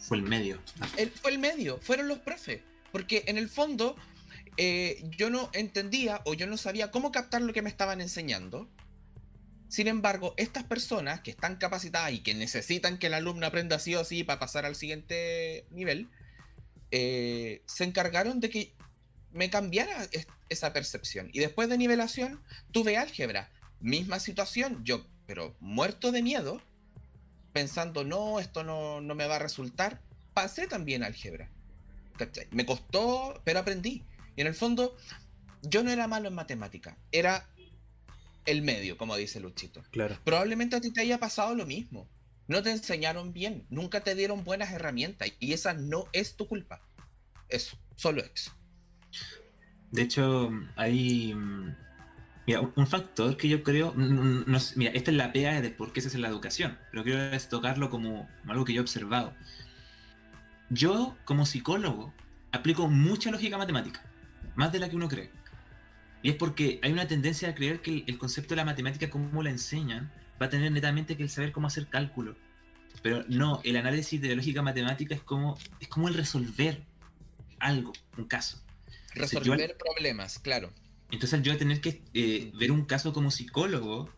fue el medio. El- fue el medio, fueron los profes. Porque en el fondo eh, yo no entendía o yo no sabía cómo captar lo que me estaban enseñando. Sin embargo, estas personas que están capacitadas y que necesitan que el alumno aprenda sí o sí para pasar al siguiente nivel, eh, se encargaron de que me cambiara es- esa percepción. Y después de nivelación, tuve álgebra. Misma situación, yo, pero muerto de miedo, pensando, no, esto no, no me va a resultar, pasé también álgebra. Me costó, pero aprendí. Y en el fondo, yo no era malo en matemática, era el medio, como dice Luchito. Claro. Probablemente a ti te haya pasado lo mismo. No te enseñaron bien, nunca te dieron buenas herramientas y esa no es tu culpa. Eso, solo eso. De hecho, hay. mm, Mira, un- factor que yo creo. no mira, esta es la pega de por qué se hace la educación, pero quiero es tocarlo como algo que yo he observado. Yo, como psicólogo, aplico mucha lógica matemática, más de la que uno cree. Y es porque hay una tendencia a creer que el, el concepto de la matemática, como la enseñan, va a tener netamente que el saber cómo hacer cálculo. Pero no, el análisis de la lógica matemática es como, es como el resolver algo, un caso. Entonces, yo al- Resolver problemas, claro. entonces yo tener que eh, ver un caso como psicólogo,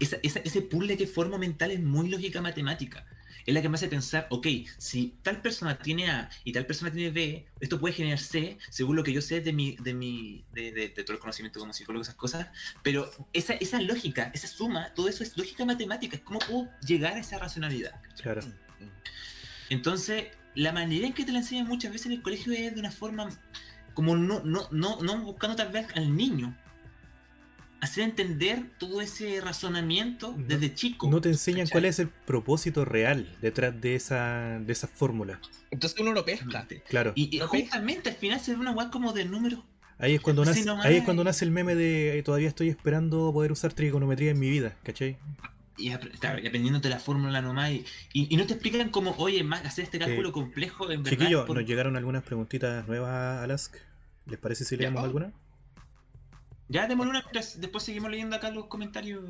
esa- esa- ese puzzle que formo mental es muy lógica matemática. Es la que me hace pensar, ok, si tal persona tiene A y tal persona tiene B, esto puede generar C, según lo que yo sé de mi, de mi, de, de- de todo el conocimiento como psicólogo, esas cosas. Pero esa, esa lógica, esa suma, todo eso es lógica matemática. Es cómo puedo llegar a esa racionalidad. Claro. Mm, mm. Entonces, la manera en que te la enseñan muchas veces en el colegio es de una forma como no, no, no, no buscando tal vez al niño. Hacer entender todo ese razonamiento desde chico. No te enseñan ¿cachai? cuál es el propósito real detrás de esa, de esa fórmula. Entonces uno lo pesca. Claro. Y, justamente al final se ve una weá como de números. Ahí es cuando nace, ahí es cuando nace el meme de eh, todavía estoy esperando poder usar trigonometría en mi vida, ¿cachai? Y, aprendiéndote la fórmula nomás. Y, y- y no te explican como, oye, más hacer este cálculo complejo en verdad. Chiquillos, por- nos llegaron algunas preguntitas nuevas a Lask. ¿Les parece si Ya. leemos alguna? Ya démosle una, mientras después seguimos leyendo acá los comentarios.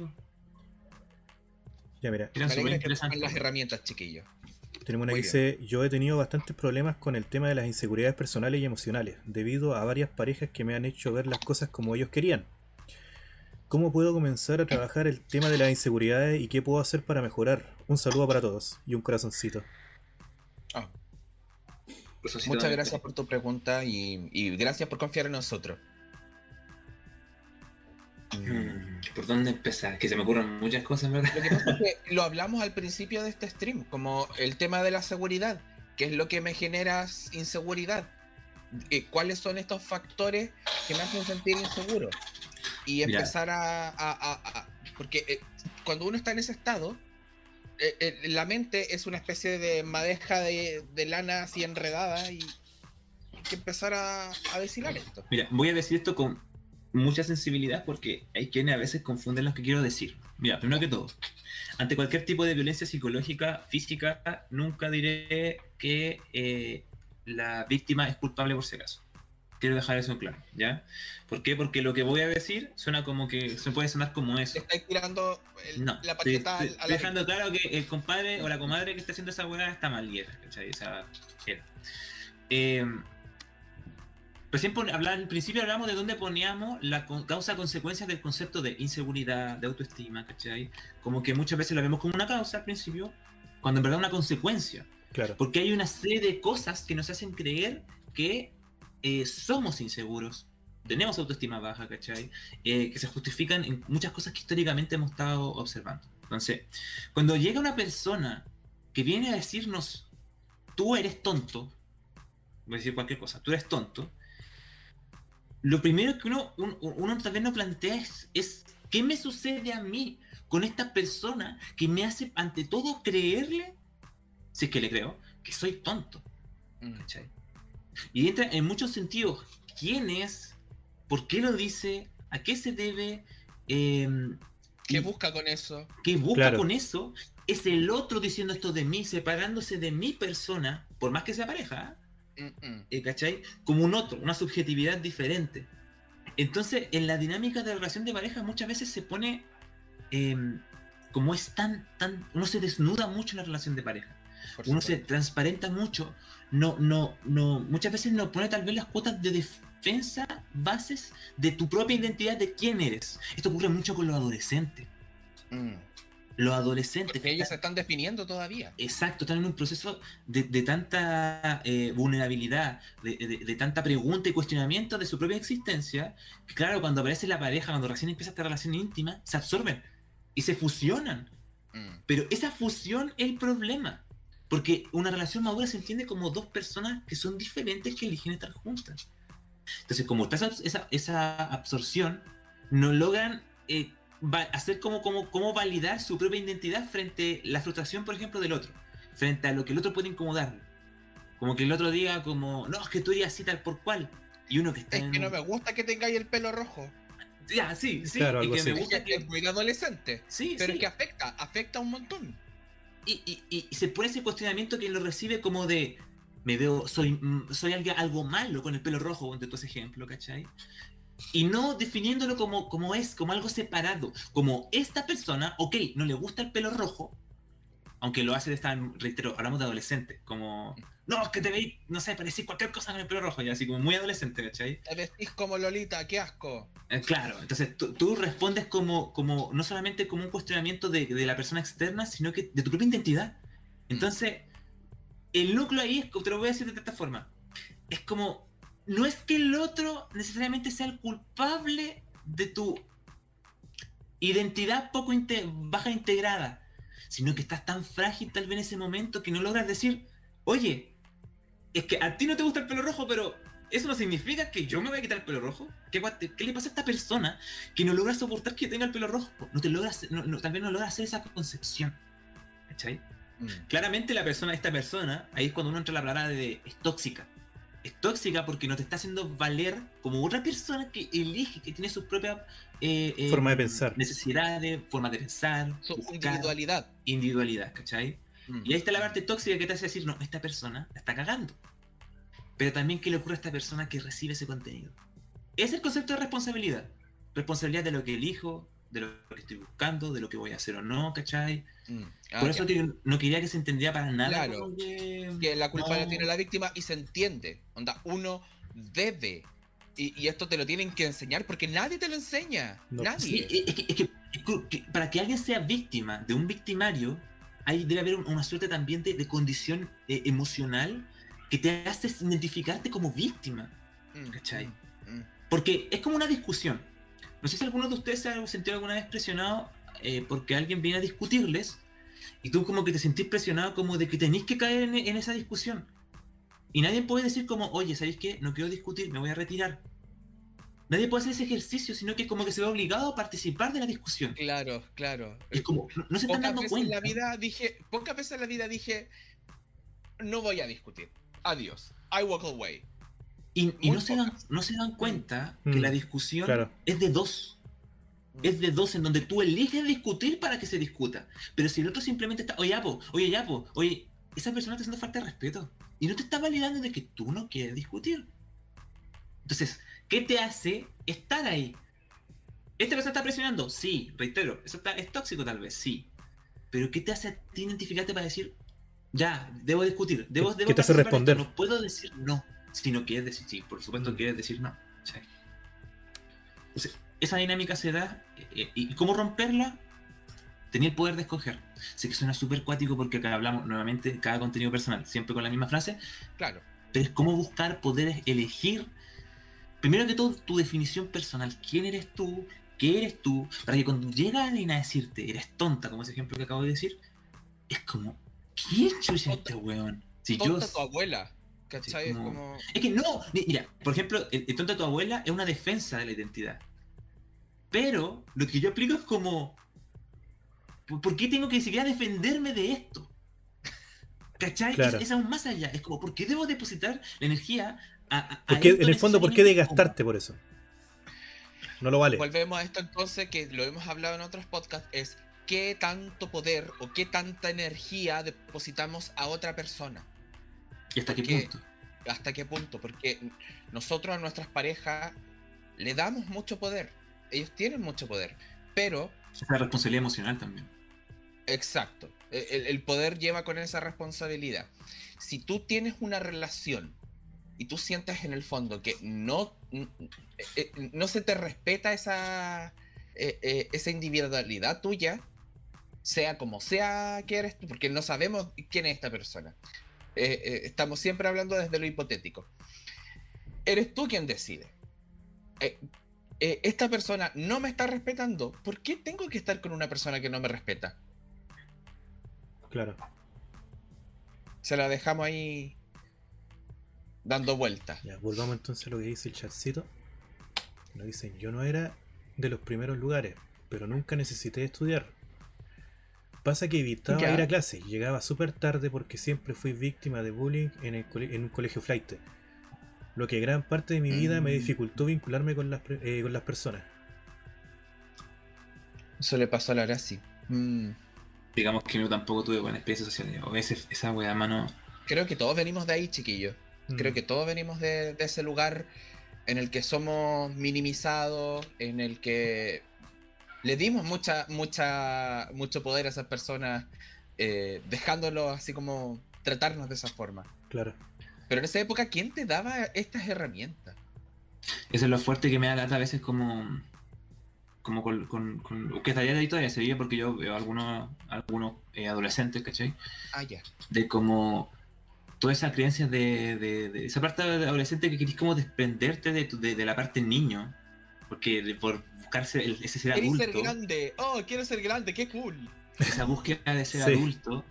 Ya mira, Eran súper interesantes. las herramientas, chiquillos. tenemos una que dice, yo he tenido bastantes problemas con el tema de las inseguridades personales y emocionales, debido a varias parejas que me han hecho ver las cosas como ellos querían. ¿Cómo puedo comenzar a trabajar el tema de las inseguridades y qué puedo hacer para mejorar? Un saludo para todos y un corazoncito. Ah, Pues muchas gracias por tu pregunta y, y gracias por confiar en nosotros. Hmm, ¿Por dónde empezar? Que se me ocurren muchas cosas, ¿verdad? Lo que pasa es que lo hablamos al principio de este stream, como el tema de la seguridad, que es lo que me genera inseguridad. ¿Cuáles son estos factores que me hacen sentir inseguro? Y empezar a... a- a- a- porque eh, cuando uno está en ese estado, eh, eh, la mente es una especie de madeja de, de lana así enredada y hay que empezar a, a deshilar esto. Mira, voy a decir esto con mucha sensibilidad porque hay quienes a veces confunden lo que quiero decir. Mira, primero que todo, ante cualquier tipo de violencia psicológica, física, nunca diré que eh, la víctima es culpable por si acaso. Quiero dejar eso en claro, ¿ya? ¿Por qué? Porque lo que voy a decir suena como que se puede sonar como eso. estáis tirando el- No, la paqueta a estoy la dejando claro que el compadre o la comadre que está haciendo esa hueá está mal ¿cachai? Esa era. Eh, recién pon- habla- al principio hablamos de dónde poníamos la con- causa-consecuencia del concepto de inseguridad, de autoestima, ¿cachai? Como que muchas veces la vemos como una causa al principio, cuando en verdad es una consecuencia. Claro. Porque hay una serie de cosas que nos hacen creer que eh, somos inseguros, tenemos autoestima baja, ¿cachai? Eh, que se justifican en muchas cosas que históricamente hemos estado observando. Entonces, cuando llega una persona que viene a decirnos, tú eres tonto, voy a decir cualquier cosa, tú eres tonto, lo primero que uno, un- uno, tal vez no plantea es, es, ¿qué me sucede a mí con esta persona que me hace ante todo creerle, si es que le creo, que soy tonto? Mm. ¿cachai? Y entra en muchos sentidos. ¿Quién es? ¿Por qué lo dice? ¿A qué se debe? Em, ¿Qué y busca con eso? ¿Qué busca Claro. con eso? Es el otro diciendo esto de mí, separándose de mi persona, por más que sea pareja. Eh, ¿cachai? Como un otro, una subjetividad diferente. Entonces, en la dinámica de la relación de pareja muchas veces se pone, em, como es tan, tan, uno se desnuda mucho en la relación de pareja Por uno se transparenta mucho, no, no, no, muchas veces no pone tal vez las cuotas de defensa, bases de tu propia identidad de quién eres. Esto ocurre mucho con los adolescentes. Mm. Los adolescentes. Porque que ellos se están- definiendo todavía. Exacto, están en un proceso de, de tanta eh, vulnerabilidad, de, de- de tanta pregunta y cuestionamiento de su propia existencia, que claro, cuando aparece la pareja, cuando recién empieza esta relación íntima, se absorben y se fusionan. Mm. Pero esa fusión es el problema. Porque una relación madura se entiende como dos personas que son diferentes que eligen estar juntas. Entonces, como está esa absorción, no logran eh, va- hacer como, como, como validar su propia identidad frente a la frustración, por ejemplo, del otro. Frente a lo que el otro puede incomodar. Como que el otro diga como, no, es que tú eres así tal por cual. Y uno que está Es en... que no me gusta que tengáis el pelo rojo. Ya, sí, sí. Claro, y que así. me Es, gusta que es muy adolescente. Sí, Pero sí. es que afecta, afecta un montón. y, y- y- y se pone ese cuestionamiento que lo recibe como de me veo, soy, mm, soy algo, algo malo con el pelo rojo, ponte tú ese ejemplo, ¿cachai? Y no definiéndolo como, como es, como algo separado, como esta persona, ok, no le gusta el pelo rojo, aunque lo hace de esta, reitero, hablamos de adolescente, como, no, es que te veis, no sé, parecís cualquier cosa con el pelo rojo, ya así como muy adolescente, ¿cachai? Te vestís como Lolita, qué asco. Eh, Claro, entonces tú, tú respondes como, como, no solamente como un cuestionamiento de, de la persona externa, sino que de tu propia identidad. Entonces, el núcleo ahí es, te lo voy a decir de esta forma, es como, no es que el otro necesariamente sea el culpable de tu identidad poco inte- baja integrada, sino que estás tan frágil tal vez en ese momento que no logras decir, oye, es que a ti no te gusta el pelo rojo, pero eso no significa que yo me voy a quitar el pelo rojo. ¿Qué, le pasa a esta persona que no logra soportar que tenga el pelo rojo? No te logra, hacer- no, no, también no logra hacer esa concepción. ¿Cachai? Mm. Claramente la persona, esta persona, ahí es cuando uno entra en la palabra de es tóxica. Es tóxica porque no te está haciendo valer como otra persona que elige, que tiene sus propias eh, eh, Forma de pensar. necesidades, forma de pensar, Su buscar, individualidad. individualidad, ¿cachai? Mm. Y ahí está la parte tóxica que te hace decir, no, esta persona la está cagando. Pero también qué le ocurre a esta persona que recibe ese contenido. Es el concepto de responsabilidad. Responsabilidad de lo que elijo, de lo que estoy buscando, de lo que voy a hacer o no, ¿cachai? Mm. Ah, Por eso que no quería que se entendiera para nada. Claro. que- que la culpa la no. tiene la víctima y se entiende. Onda, uno debe. Y, y esto te lo tienen que enseñar porque nadie te lo enseña. No. Nadie. es que, es que- es que- que para que alguien sea víctima de un victimario, hay, debe haber un- una suerte también de, de condición eh, emocional que te hace identificarte como víctima. Mm, ¿cachai? mm, mm. Porque es como una discusión. No sé si alguno de ustedes se ha sentido alguna vez presionado eh, porque alguien viene a discutirles y tú como que te sentís presionado como de que tenéis que caer en, en esa discusión. Y nadie puede decir como, oye, ¿sabéis qué? No quiero discutir, me voy a retirar. Nadie puede hacer ese ejercicio, sino que como que se ve obligado a participar de la discusión. Claro, claro. Es como, no, no se están dando veces en cuenta. la vida dije, pocas veces en la vida dije, no voy a discutir. Adiós. I walk away. Y, no, se dan, no se dan cuenta Mm, que la discusión claro. es de dos. Es de dos en donde tú eliges discutir para que se discuta. Pero si el otro simplemente está, oye, Yapo, oye, Yapo, oye, esa persona te está haciendo falta de respeto. Y no te está validando de que tú no quieres discutir. Entonces, ¿qué te hace estar ahí? ¿Esta persona está presionando? Sí, reitero. ¿Eso está, es tóxico tal vez? Sí. Pero ¿qué te hace a ti identificarte para decir, ya, debo discutir, debo, ¿Qué- debo qué te hace esto, responder? No puedo decir no. Si no quieres decir sí, por supuesto quieres decir no. Sí. Entonces, esa dinámica se da. eh, ¿Y cómo romperla? Tenía el poder de escoger. Sé que suena súper cuático porque acá hablamos nuevamente cada contenido personal, siempre con la misma frase, Claro. pero es cómo buscar poder elegir, primero que todo, tu definición personal. ¿Quién eres tú? ¿Qué eres tú? Para que cuando llega alguien a decirte, eres tonta, como ese ejemplo que acabo de decir, es como, ¿quién chucha es este weón? Si yo... Tonta tu abuela. ¿Cachai? Sí, Es como- como. Es que no, mi- mira, por ejemplo, el, el tonto de tu abuela es una defensa de la identidad. Pero lo que yo aplico es como, ¿por, qué tengo que ni siquiera defenderme de esto? ¿Cachai? Claro. Es, es aún más allá. Es como, ¿por qué debo depositar la energía a... a- a Porque en el fondo, ¿por qué desgastarte por eso? No lo vale. Volvemos a esto entonces, que lo hemos hablado en otros podcasts, es qué tanto poder o qué tanta energía depositamos a otra persona. ¿Y hasta qué punto? ¿Hasta qué punto? Porque nosotros a nuestras parejas le damos mucho poder. Ellos tienen mucho poder. Pero, Esa responsabilidad emocional también. exacto, e, el, el poder lleva con esa responsabilidad. Si tú tienes una relación y tú sientes en el fondo que no, eh, eh, no se te respeta esa, esa individualidad tuya, sea como sea que eres tú, porque no sabemos quién es esta persona. Eh, eh, estamos siempre hablando desde lo hipotético. Eres tú quien decide. Eh, esta persona no me está respetando. ¿Por qué tengo que estar con una persona que no me respeta? Claro. Se la dejamos ahí dando vueltas. Ya, volvamos entonces a lo que dice el chatcito. Nos dicen, yo no era de los primeros lugares, pero nunca necesité estudiar. Pasa que evitaba Ya. ir a clase llegaba súper tarde porque siempre fui víctima de bullying en, el cole- en un colegio flight. Lo que gran parte de mi vida me Mm. dificultó vincularme con las, pre- eh, con las personas. Eso le pasó a la Graci. Mm, Digamos que yo tampoco tuve buena experiencia social. O ese- esa weá, mano. Creo que todos venimos de ahí, chiquillos. Creo Mm. que todos venimos de, de ese lugar en el que somos minimizados, en el que le dimos mucha, mucha, mucho poder a esas personas, eh, dejándolo así como tratarnos de esa forma. Claro. Pero en esa época, ¿quién te daba estas herramientas? Eso es lo fuerte que me da lata a veces como. Como con. con, con- que estaría de todavía se vive porque yo veo algunos, algunos eh, adolescentes, ¿cachai? Ah, ya. De como. Todas esas creencias de, de, de esa parte de adolescente que querés como desprenderte de, tu- de, de la parte niño. Porque por buscarse el- ese ser ¿Quieres adulto. ser grande? Oh, quiero ser grande, qué cool. esa búsqueda de ser Sí. adulto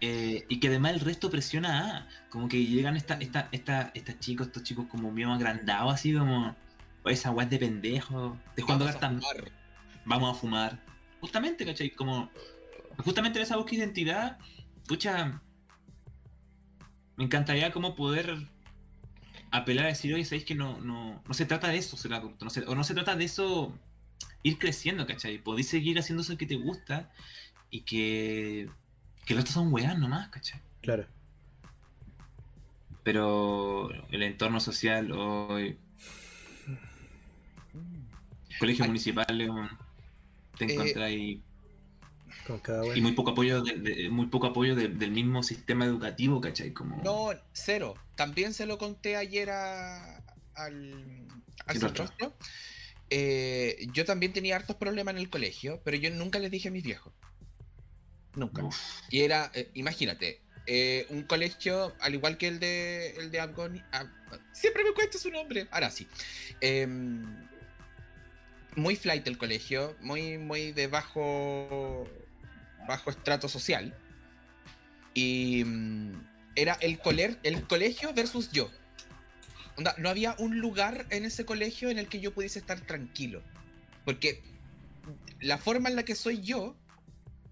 eh, y que además el resto presiona a. Como que llegan esta, esta, esta, estas chicos, estos chicos como medio agrandados, así como. "Oye, esa weá es de pendejo. De cuando Vamos a gastan. fumar. Vamos a fumar. Justamente, ¿cachai? Como. Justamente en esa búsqueda de identidad. Pucha. Me encantaría como poder apelar a decir, oye, sabéis que no, no, no se trata de eso, ser adulto, no se- o no se trata de eso ir creciendo, ¿cachai? Podéis seguir haciendo eso que te gusta y que, que el resto son weas nomás, ¿cachai? Claro. Pero el entorno social hoy, colegio Ay. municipal, León, te Eh, encontráis Con cada y muy poco apoyo, de- de- muy poco apoyo de- del mismo sistema educativo, ¿cachai? Como, No, cero. También se lo conté ayer a- al, al Sí, rostro. Eh, yo también tenía hartos problemas en el colegio, pero yo nunca les dije a mis viejos. Nunca. uf, Y era, eh, imagínate, eh, un colegio, al igual que el de el de Abgoni- Ab- siempre me cuesta su nombre, ahora sí. Em, muy flight el colegio, muy, muy de bajo, bajo estrato social. Y mm, era el, coler, el colegio versus yo. Onda, no había un lugar en ese colegio en el que yo pudiese estar tranquilo. Porque la forma en la que soy yo,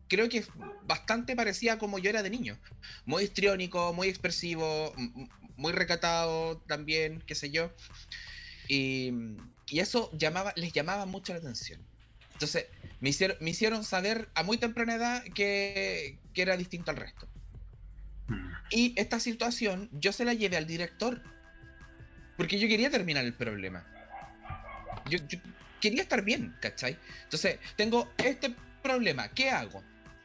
creo que es bastante parecida a como yo era de niño. Muy histriónico, muy expresivo, muy recatado también, qué sé yo. Y, y eso llamaba, les llamaba mucho la atención. Entonces, me hicieron, me hicieron saber a muy temprana edad que, que era distinto al resto. mm, Y esta situación yo se la llevé al director. Porque yo quería terminar el problema. Yo, yo quería estar bien, ¿cachai? Entonces, tengo este problema, ¿qué hago?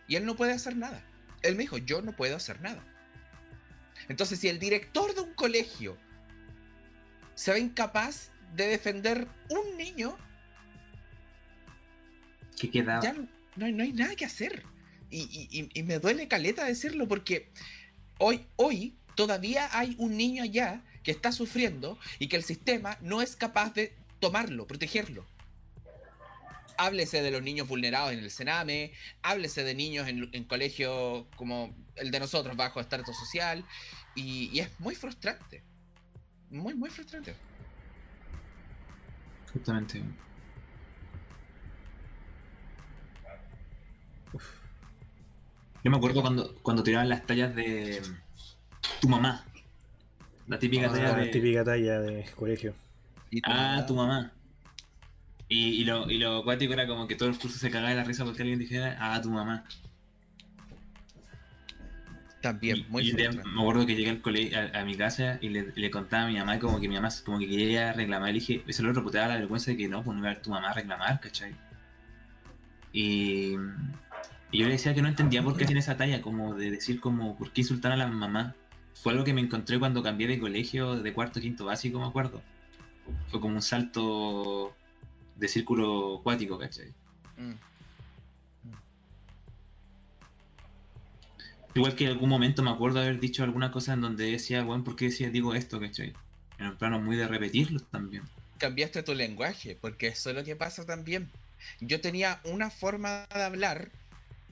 Y él no puede hacer nada. Él me dijo, yo no puedo hacer nada. Entonces, si el director de un colegio se ve incapaz de defender un niño, que queda ya no, no hay, no hay nada que hacer. Y, y- y- y me duele caleta decirlo porque hoy, hoy todavía hay un niño allá que está sufriendo y que el sistema no es capaz de tomarlo, protegerlo. Háblese de los niños vulnerados en el Sename, háblese de niños en, en colegios como el de nosotros, bajo estrato social, y, es muy frustrante. Muy, muy frustrante. justamente. Yo me acuerdo cuando, cuando tiraban las tallas de tu mamá. La típica Ah, talla la de. típica talla de colegio. Y Ah, tu mamá. Y, y lo, y lo acuático era como que todo el curso se cagaba de la risa porque alguien dijera, ah, tu mamá. También, Y- muy y un día frustrante. me acuerdo que llegué al cole, a, a mi casa y le, le contaba a mi mamá como que mi mamá como que quería reclamar. Y le dije, eso lo daba la vergüenza de que no, pues no iba a ver tu mamá a reclamar, ¿cachai? Y, y yo le decía que no entendía por qué hacían esa talla, como de decir como, ¿por qué insultar a las mamás? Fue algo que me encontré cuando cambié de colegio de cuarto a quinto básico, me acuerdo. Fue como un salto de círculo acuático, ¿cachai? Mm. Igual que en algún momento me acuerdo haber dicho alguna cosa en donde decía, bueno, ¿por qué decía, digo esto, cachai? En un plano muy de repetirlo también. cambiaste tu lenguaje, porque eso es lo que pasa también. Yo tenía una forma de hablar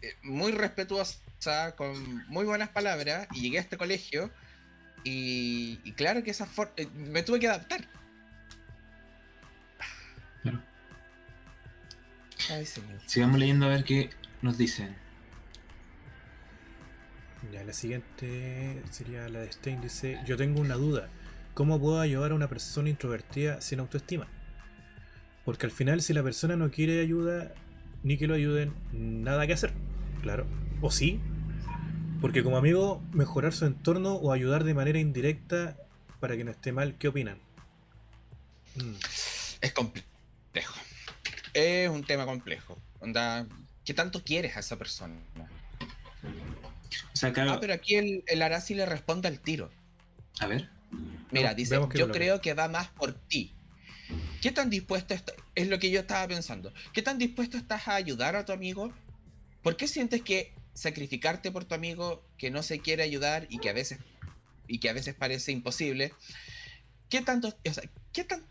eh, muy respetuosa, con muy buenas palabras, y llegué a este colegio y, y claro que esa forma... me tuve que adaptar. Claro. Ay, señor. Sigamos leyendo a ver qué nos dicen. Ya, la siguiente sería la de Stein. Dice: Yo tengo una duda. ¿Cómo puedo ayudar a una persona introvertida sin autoestima? Porque al final, si la persona no quiere ayuda, ni que lo ayuden, nada que hacer. Claro. ¿O sí? Porque como amigo, mejorar su entorno o ayudar de manera indirecta para que no esté mal, ¿qué opinan? Mm, Es complejo. Es un tema complejo. Onda, ¿qué tanto quieres a esa persona? O sea, claro, Ah, pero aquí el, el Arasi le responde al tiro. a ver. Mira, dice, yo coloca". creo que va más por ti. ¿Qué tan dispuesto estás? Es lo que yo estaba pensando. ¿Qué tan dispuesto estás a ayudar a tu amigo? ¿Por qué sientes que sacrificarte por tu amigo que no se quiere ayudar y que a veces y que a veces parece imposible? ¿Qué tanto, qué tan,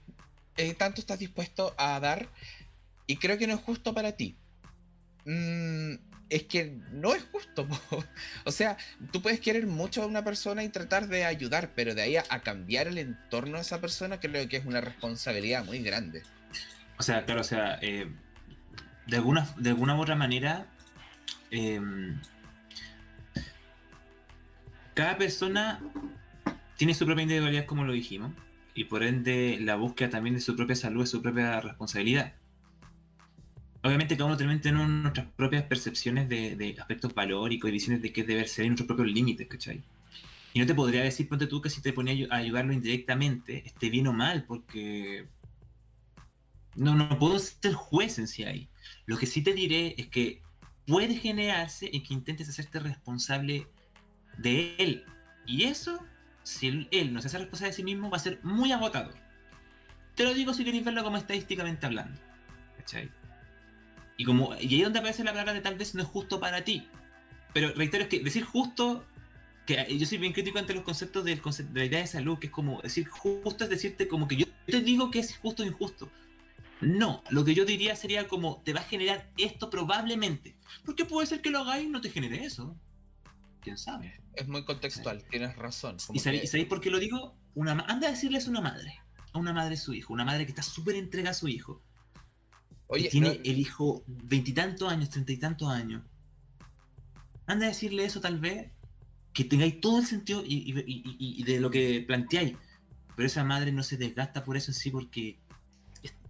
eh, tanto estás dispuesto a dar? Y creo que no es justo para ti. Mm, es que no es justo. O sea, tú puedes querer mucho a una persona y tratar de ayudar, pero de ahí a, a cambiar el entorno de esa persona creo que es una responsabilidad muy grande. O sea, claro, o sea, eh, de, alguna, de alguna u otra manera, eh, cada persona tiene su propia individualidad, como lo dijimos, y por ende la búsqueda también de su propia salud es su propia responsabilidad. Obviamente cada uno también tenemos nuestras propias percepciones de, de aspectos valóricos y visiones de qué debe ser y nuestros propios límites, ¿cachai? Y no te podría decir, ponte tú, que si te ponía a ayudarlo indirectamente, esté bien o mal, porque no, no puedo ser juez en sí ahí. Lo que sí te diré es que puede generarse en que intentes hacerte responsable de él. Y eso, si él, no se hace responsable de sí mismo, va a ser muy agotador. Te lo digo si queréis verlo como estadísticamente hablando. ¿Cachai? Y, como, y ahí es donde aparece la palabra de tal vez no es justo para ti. Pero reitero, es que decir justo, que yo soy bien crítico ante los conceptos del conce- de la idea de salud, que es como decir justo es decirte como que yo te digo que es justo o injusto. No, lo que yo diría sería como te va a generar esto probablemente. Porque puede ser que lo hagáis y no te genere eso. ¿Quién sabe? Es muy contextual, tienes razón. ¿Y sabéis, que- por qué lo digo? Una, anda a decirle eso a una madre. A una madre su hijo. Una madre que está súper entrega a su hijo. Oye, que tiene no- el hijo veintitantos años, treinta y tantos años. Anda a decirle eso tal vez. Que tengáis todo el sentido y, y- y- y- y de lo que planteáis. Pero esa madre no se desgasta por eso en sí porque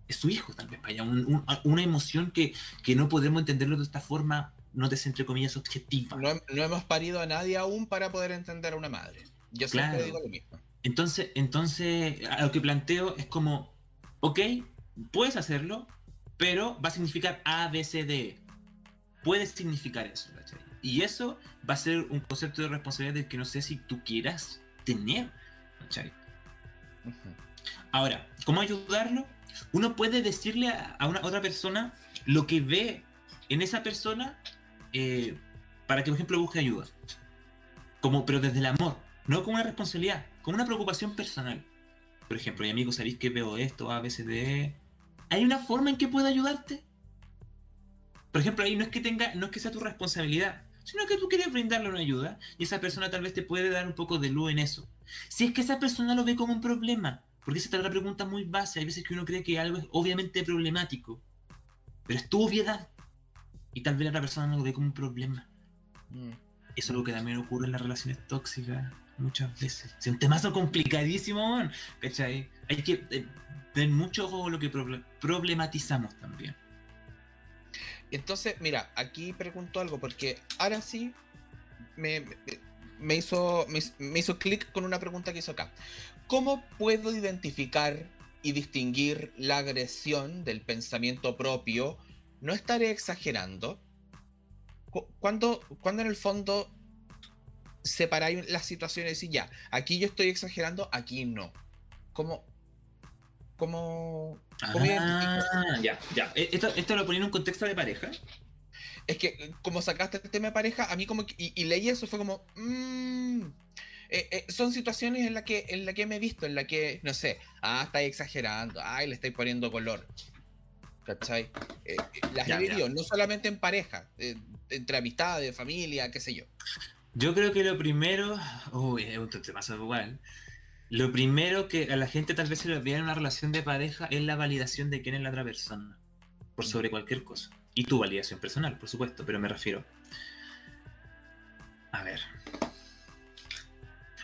es, su hijo tal vez. Vaya, un- un- una emoción que, que no podemos entenderlo de esta forma, no te entre comillas, objetiva. no, no hemos parido a nadie aún para poder entender a una madre. Yo siempre Claro. digo lo mismo. Entonces, entonces, a lo que planteo es como, ok, puedes hacerlo, pero va a significar A, B, C, D. Puede significar eso, ¿cachai? Y eso va a ser un concepto de responsabilidad del que no sé si tú quieras tener, ¿cachai? Ujú. Ahora, ¿cómo ayudarlo? Uno puede decirle a, una otra persona lo que ve en esa persona eh, para que, por ejemplo, busque ayuda. Como, pero desde el amor, no como una responsabilidad, como una preocupación personal. Por ejemplo, y amigo, ¿sabéis que veo esto? A veces de... ¿Hay una forma en que pueda ayudarte? Por ejemplo, ahí no es que tenga, no es que sea tu responsabilidad, sino que tú quieres brindarle una ayuda y esa persona tal vez te puede dar un poco de luz en eso. Si es que esa persona lo ve como un problema, porque esa es otra pregunta muy base, hay veces que uno cree que algo es obviamente problemático, pero es tu obviedad y tal vez la otra persona no lo ve como un problema. Mm. Eso es algo que también ocurre en las relaciones tóxicas muchas veces. Es un temazo complicadísimo, man, ¿cachai? Hay que eh, tener mucho ojo con lo que proble- problematizamos también. Entonces, mira, aquí pregunto algo, porque ahora sí me, me- me hizo, me, me hizo clic con una pregunta que hizo acá. ¿Cómo puedo identificar y distinguir la agresión del pensamiento propio? No estaré exagerando. Cu- ¿Cuándo, cuándo en el fondo separáis las situaciones y ya, aquí yo estoy exagerando, aquí no? ¿Cómo, cómo, cómo identifico? Ah, ya, ya. Eh, Esto, esto lo ponía en un contexto de pareja. Es que eh, como sacaste el tema de pareja, a mí como que, y, y leí eso, fue como... mm, eh, eh, son situaciones en las que, en la que me he visto, en la que, no sé, ah, estáis exagerando, ay, le estáis poniendo color. ¿Cachai? Eh, eh, las Ya, he vivido, no solamente en pareja, eh, entre amistades, familia, qué sé yo. Yo creo que lo primero. Uy, es un temazo igual. Lo primero que a la gente tal vez se le olvida en una relación de pareja es la validación de quién es la otra persona. Por sobre cualquier cosa. Y tu validación personal, por supuesto, pero me refiero. A ver.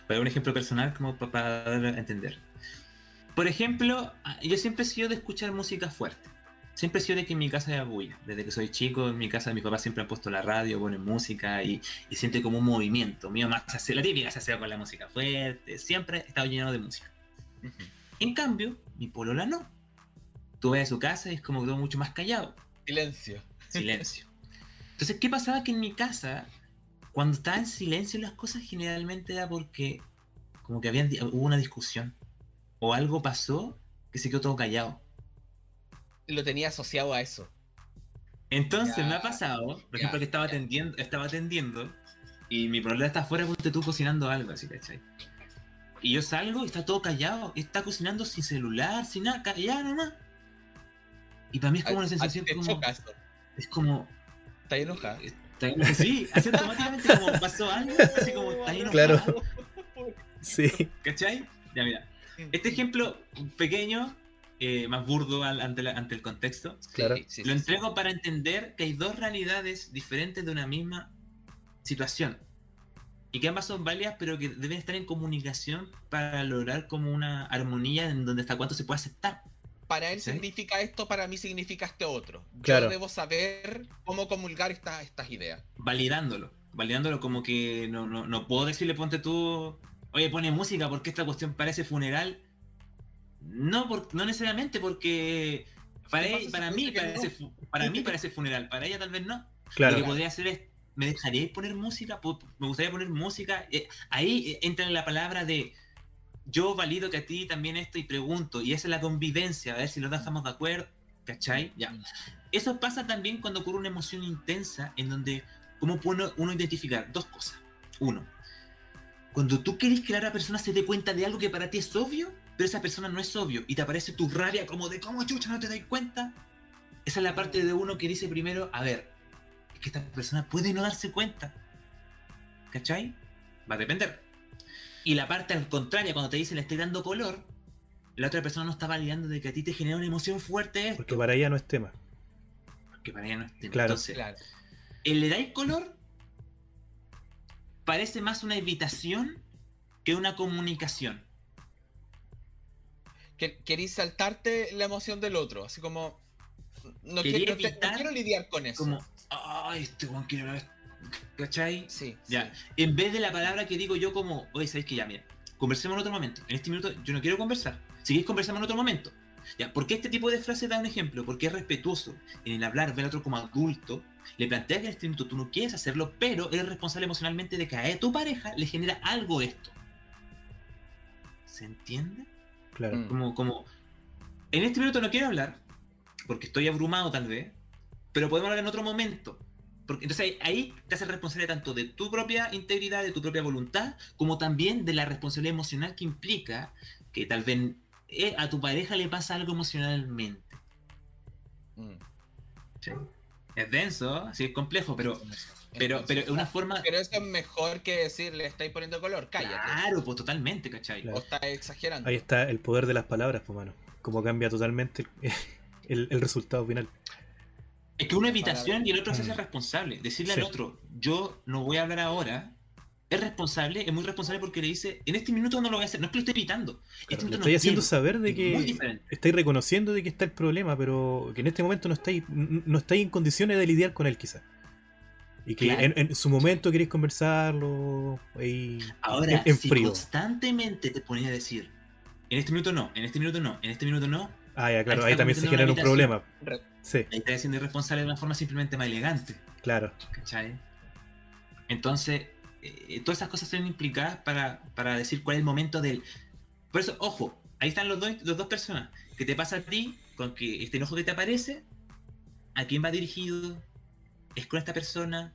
Voy a dar un ejemplo personal como pa- para dar a entender. Por ejemplo, yo siempre he sido de escuchar música fuerte. Siempre he sido de que en mi casa haya bulla. Desde que soy chico, en mi casa mis papás siempre han puesto la radio, ponen música y, y siente como un movimiento. Mi mamá se hace, la típica se hace con la música fuerte. Siempre he estado lleno de música. En cambio, mi polola no. Tú ves a su casa y es como todo mucho más callado. Silencio. Silencio. Entonces, ¿qué pasaba? Que en mi casa, cuando estaba en silencio las cosas, generalmente era porque como que habían, di- hubo una discusión. O algo pasó que se quedó todo callado. Lo tenía asociado a eso. Entonces Ya, me ha pasado, por ya, ejemplo, que estaba atendiendo, estaba atendiendo y mi problema está afuera porque tú cocinando algo, así, ¿cachai? Y yo salgo y está todo callado, y está cocinando sin celular, sin nada, callado nomás. Y para mí es como A- una sensación como, es como, ¿Estás enojada? Sí, así automáticamente como pasó algo, así como está ahí Claro. Sí, ¿Cachai? Ya mira. Este ejemplo pequeño, eh, más burdo al- ante, la- ante el contexto, Claro. Sí, sí, lo sí, entrego para entender que hay dos realidades diferentes de una misma situación. Y que ambas son válidas, pero que deben estar en comunicación para lograr como una armonía en donde hasta cuánto se puede aceptar. Para él ¿Sí? significa esto, para mí significa este otro. Claro. Yo debo saber cómo comulgar esta- estas ideas. Validándolo. Validándolo como que no, no, no puedo decirle, ponte tú, oye, pone música porque esta cuestión parece funeral. No, por- no necesariamente porque para, ¿Qué pasa él- para mí parece, no? para mí parece funeral, para ella tal vez no. claro. Lo que podría hacer es, ¿me dejaríais poner música? Me gustaría poner música. Eh, ahí eh, entra en la palabra de, yo valido que a ti también esto y pregunto, y esa es la convivencia, a ver si los dos estamos de acuerdo, ¿cachai? Ya. Mm. Eso pasa también cuando ocurre una emoción intensa en donde, ¿cómo puede uno identificar? Dos cosas. Uno, cuando tú querés que la otra persona se dé cuenta de algo que para ti es obvio, pero esa persona no es obvio, y te aparece tu rabia como de, ¿cómo chucha no te das cuenta? Esa es la parte de uno que dice primero, a ver, es que esta persona puede no darse cuenta. ¿Cachai? Va a depender. Y la parte al contrario, cuando te dice le estoy dando color, la otra persona no está validando de que a ti te genera una emoción fuerte esto. Porque para ella no es tema. Que para ella no es tema. Claro. Entonces, Claro. el le dais color parece más una invitación que una comunicación. Que, querís saltarte la emoción del otro, así como... No, quiero, no te- no evitar quiero lidiar con eso. Como, ay, este Juan quiere hablar. ¿Cachai? Sí, Ya. sí. En vez de la palabra que digo yo como, oye, ¿sabéis que ya, mira? Conversemos en otro momento. En este minuto yo no quiero conversar. Si queréis conversamos en otro momento. Ya, ¿por qué este tipo de frase da un ejemplo? Porque es respetuoso. En el hablar, ver al otro como adulto, le plantea que en este minuto tú no quieres hacerlo, pero eres responsable emocionalmente de que a tu pareja le genera algo esto. ¿Se entiende? Claro. Mm. Como, como, en este minuto no quiero hablar, porque estoy abrumado tal vez, pero podemos hablar en otro momento. Porque, entonces ahí, te haces responsable tanto de tu propia integridad, de tu propia voluntad, como también de la responsabilidad emocional que implica que tal vez eh, a tu pareja le pasa algo emocionalmente. Mm. Es denso, sí es complejo, pero, pero, Entonces, pero es una forma... Pero eso es mejor que decir le estáis poniendo color, cállate. Claro, pues totalmente, ¿cachai? Claro. O estás exagerando. Ahí está el poder de las palabras, pues, mano. Cómo cambia totalmente el, el- el resultado final. Es que una evitación y el otro se hace Mm. responsable. Decirle Sí. al otro, yo no voy a hablar ahora, es responsable, es muy responsable porque le dice, en este minuto no lo voy a hacer, no es que lo esté evitando. Este Claro, no estáis haciendo quiero. saber de que estáis reconociendo de que está el problema, pero que en este momento no estáis, no estáis en condiciones de lidiar con él, quizás. Y que Claro. en, en su momento queréis conversarlo ahí Ahora, en, en si frío. constantemente te ponía a decir, en este minuto no, en este minuto no, en este minuto no, Ah, ya, claro, ahí ahí está también se genera un problema. Sí, ahí estás siendo irresponsable de una forma simplemente más elegante. claro. ¿Cachai? Entonces, eh, todas esas cosas son implicadas para, para decir cuál es el momento del. Por eso, ojo, ahí están los dos, los dos personas. ¿Qué te pasa a ti con que este enojo que te aparece? ¿A quién va dirigido? ¿Es con esta persona?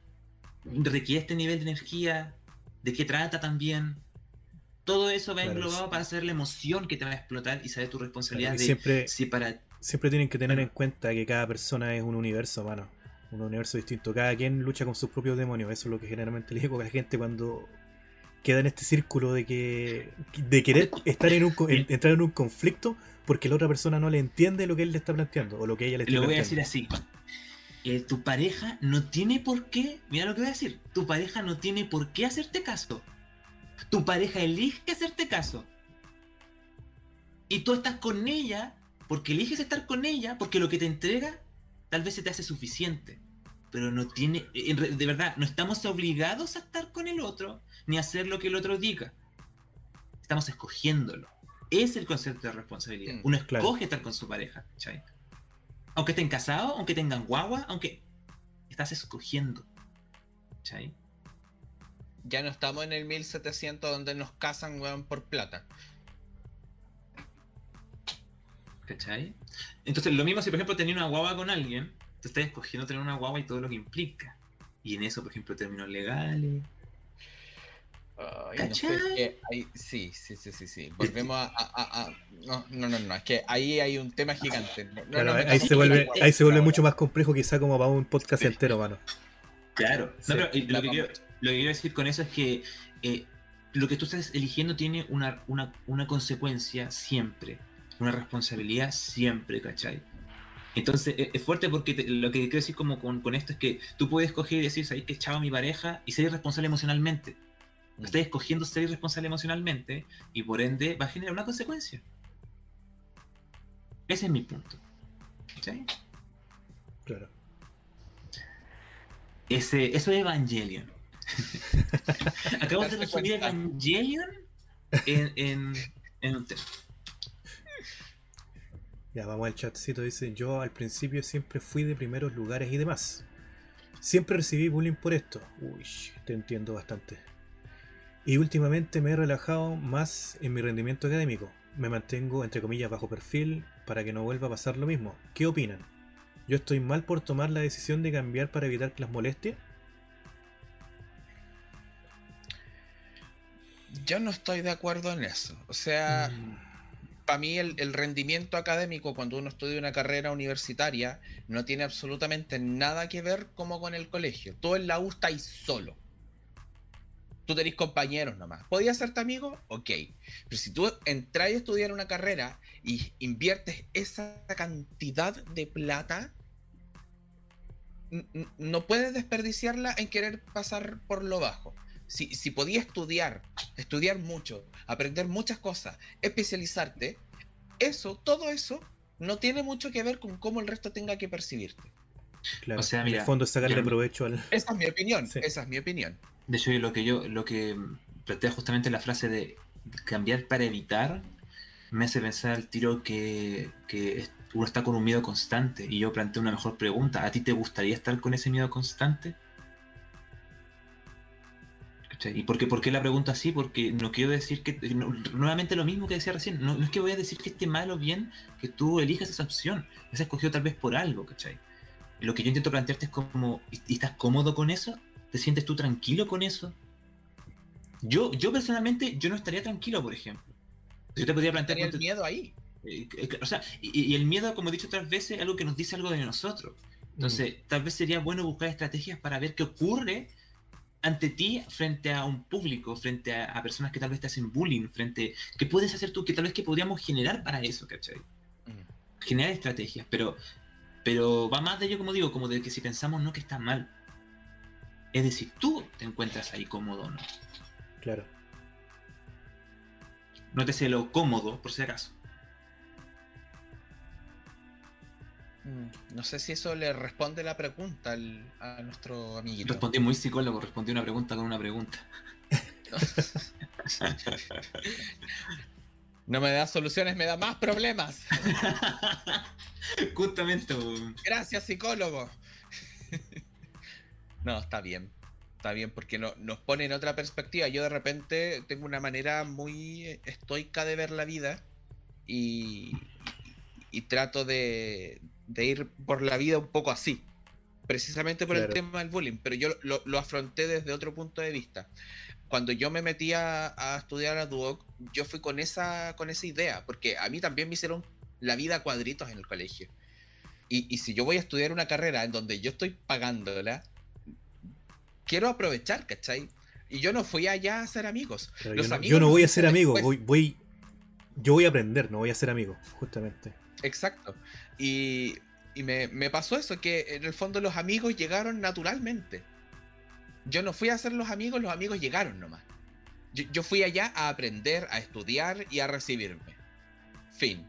¿Requiere este nivel de energía? ¿De qué trata también? Todo eso va Claro, englobado sí. para saber la emoción que te va a explotar y saber tu responsabilidad de siempre, si para siempre tienen que tener en cuenta que cada persona es un universo, mano. Un universo distinto. Cada quien lucha con sus propios demonios. Eso es lo que generalmente le digo a la gente cuando queda en este círculo de que de querer estar en un entrar en un conflicto porque la otra persona no le entiende lo que él le está planteando o lo que ella le está Lo voy a decir planteando. así. Eh, tu pareja no tiene por qué, mira lo que voy a decir, tu pareja no tiene por qué hacerte caso. Tu pareja elige hacerte caso. Y tú estás con ella porque eliges estar con ella, porque lo que te entrega tal vez se te hace suficiente. Pero no tiene, de verdad, no estamos obligados a estar con el otro, ni a hacer lo que el otro diga. Estamos escogiéndolo. Es el concepto de responsabilidad. Mm, Uno escoge claro. estar con su pareja. Aunque estén casados, aunque tengan guagua, aunque estás escogiendo. ¿cachai? Ya no estamos en el 1700 donde nos casan, weón, por plata. ¿Cachai? Entonces, lo mismo si, por ejemplo, tenía una guagua con alguien, tú estás escogiendo tener una guagua y todo lo que implica. Y en eso, por ejemplo, términos legales. Ay, ¿Cachai? no, es que sí, sí, sí, sí, sí. Volvemos a, a- a- a- No, no, no, no, es que ahí hay un tema gigante. No, no Claro, ahí se vuelve, la ahí se vuelve ahora. mucho más complejo quizá como para un podcast entero, mano. Claro. Sí, No, pero, lo, que quiero. Lo que quiero decir con eso es que eh, lo que tú estás eligiendo tiene una, una, una consecuencia siempre, una responsabilidad siempre, ¿cachai? Entonces es, es fuerte porque te- lo que quiero decir como con, con esto es que tú puedes escoger y decir, ¿sabes que chavo a mi pareja? Y ser irresponsable emocionalmente. Mm. Estás escogiendo ser irresponsable emocionalmente y por ende va a generar una consecuencia. Ese es mi punto. ¿Cachai? Claro. Ese, eso es Evangelion. Acabo de resumir cuenta. Evangelion en, en, en un tema. Ya, vamos al chatcito. Dice: Yo al principio siempre fui de primeros lugares y demás. Siempre recibí bullying por esto. Uy, te entiendo bastante. Y últimamente me he relajado más en mi rendimiento académico. Me mantengo, entre comillas, bajo perfil para que no vuelva a pasar lo mismo. ¿Qué opinan? ¿Yo estoy mal por tomar la decisión de cambiar para evitar las molestias? Yo no estoy de acuerdo en eso. O sea, Mm, para mí el, el rendimiento académico cuando uno estudia una carrera universitaria no tiene absolutamente nada que ver como con el colegio. Tú en la U estás solo. Tú tenés compañeros nomás. ¿Podías serte amigo? Ok. Pero si tú entras a estudiar una carrera y inviertes esa cantidad de plata, no puedes desperdiciarla en querer pasar por lo bajo. Si, si podías estudiar, estudiar mucho, aprender muchas cosas, especializarte, eso, todo eso, no tiene mucho que ver con cómo el resto tenga que percibirte. claro. O sea, en el fondo es sacarle yo- provecho al. Esa es mi opinión, Sí. esa es mi opinión. De hecho, lo que yo, lo que plantea justamente la frase de cambiar para evitar, me hace pensar al tiro que, que uno está con un miedo constante. Y yo planteo una mejor pregunta. ¿A ti te gustaría estar con ese miedo constante? ¿Y por qué, por qué la pregunta así? Porque no quiero decir que. no- nuevamente lo mismo que decía recién. No, no es que voy a decir que esté mal o bien que tú elijas esa opción. Esa escogió tal vez por algo, ¿cachai? Lo que yo intento plantearte es como. ¿y, estás cómodo con eso? ¿Te sientes tú tranquilo con eso? Yo, yo personalmente, yo no estaría tranquilo, por ejemplo. Yo te podría plantear. El miedo ahí. eh, eh, o sea, y, y el miedo, como he dicho otras veces, es algo que nos dice algo de nosotros. Entonces, tal vez sería bueno buscar estrategias para ver qué ocurre ante ti frente a un público, frente a, a personas que tal vez te hacen bullying, frente... ¿Qué puedes hacer tú? que tal vez que podríamos generar para eso, ¿cachai? Mm. Generar estrategias, pero, pero va más de ello, como digo, como de que si pensamos no que está mal. Es decir, tú te encuentras ahí cómodo o no. Claro. Nótese lo cómodo, por si acaso. No sé si eso le responde la pregunta al- a nuestro amiguito. Respondí muy psicólogo, respondí una pregunta con una pregunta. No me da soluciones, me da más problemas. Justamente. Gracias, psicólogo. no, está bien. Está bien, porque no, nos pone en otra perspectiva. Yo de repente tengo una manera muy estoica de ver la vida y, y trato de, de ir por la vida un poco así. Precisamente por el tema del bullying, pero yo lo, lo afronté desde otro punto de vista. Cuando yo me metí a, a estudiar a Duoc, yo fui con esa, con esa idea, porque a mí también me hicieron la vida a cuadritos en el colegio. Y, y si yo voy a estudiar una carrera en donde yo estoy pagándola, quiero aprovechar, ¿cachai? Y yo no fui allá a ser amigos. Los yo, no, amigos yo no voy a ser amigo, voy, voy, yo voy a aprender, no voy a ser amigo, justamente. Exacto. Y, y me, me pasó eso, que en el fondo los amigos llegaron naturalmente. Yo no fui a ser los amigos, los amigos llegaron nomás. Yo, yo fui allá a aprender, a estudiar y a recibirme. Fin.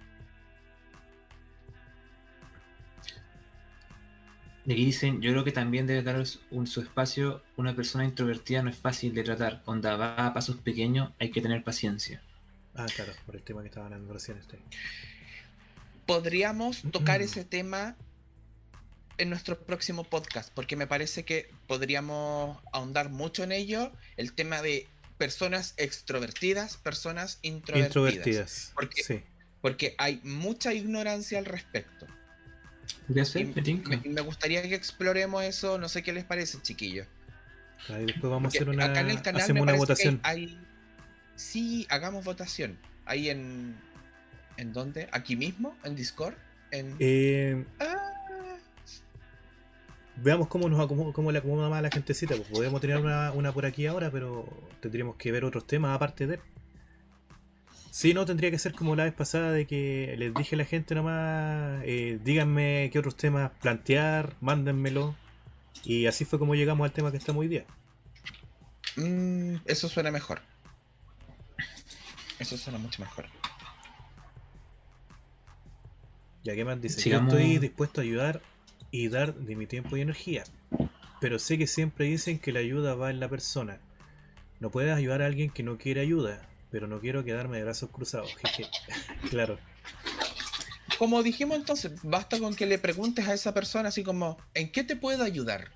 Y aquí dicen, yo creo que también debe dar un, su espacio. Una persona introvertida no es fácil de tratar. Onda va a pasos pequeños, hay que tener paciencia. Ah, claro, por el tema que estaban hablando recién. Este. Podríamos tocar ese tema en nuestro próximo podcast, porque me parece que podríamos ahondar mucho en ello, el tema de personas extrovertidas, personas introvertidas, Introvertidas. Porque- Sí. porque hay mucha ignorancia al respecto. ¿Podría Y ser? Me gustaría que exploremos eso, no sé qué les parece, chiquillos. Ahí después vamos a hacer una, acá en el canal hacemos me una votación. hay- Sí, hagamos votación. Ahí en... ¿En dónde? ¿Aquí mismo? ¿En Discord? En... Eh, Ah, veamos cómo nos acomoda, cómo le acomoda más a la gentecita. Pues podemos tener una, una por aquí ahora, pero tendríamos que ver otros temas aparte de. Sí, no, tendría que ser como la vez pasada de que les dije a la gente nomás, eh, díganme qué otros temas plantear, mándenmelo. Y así fue como llegamos al tema que estamos hoy día. Mm, eso suena mejor. Eso suena mucho mejor. Ya que más dice, Sigamos- yo estoy dispuesto a ayudar y dar de mi tiempo y energía. Pero sé que siempre dicen que la ayuda va en la persona. No puedes ayudar a alguien que no quiere ayuda, pero no quiero quedarme de brazos cruzados. jeje. claro, Como dijimos entonces, basta con que le preguntes a esa persona así como, ¿en qué te puedo ayudar?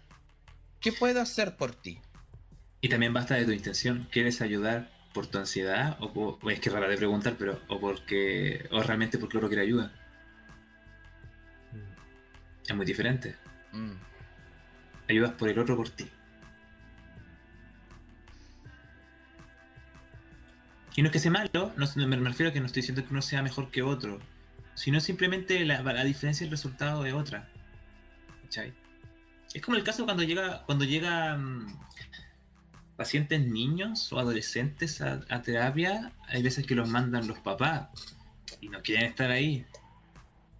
¿Qué puedo hacer por ti? Y también basta de tu intención. ¿Quieres ayudar por tu ansiedad? O, es que es rara de preguntar, pero. O porque. O realmente porque otro quiere ayuda. Mm, Es muy diferente. Mm. Ayudas por el otro por ti. Y no es que sea malo, no, me refiero a que no estoy diciendo que uno sea mejor que otro, sino simplemente la, la diferencia y el resultado de otra. ¿Cachai? Es como el caso cuando llega, cuando llegan pacientes niños o adolescentes a, a terapia, hay veces que los mandan los papás y no quieren estar ahí.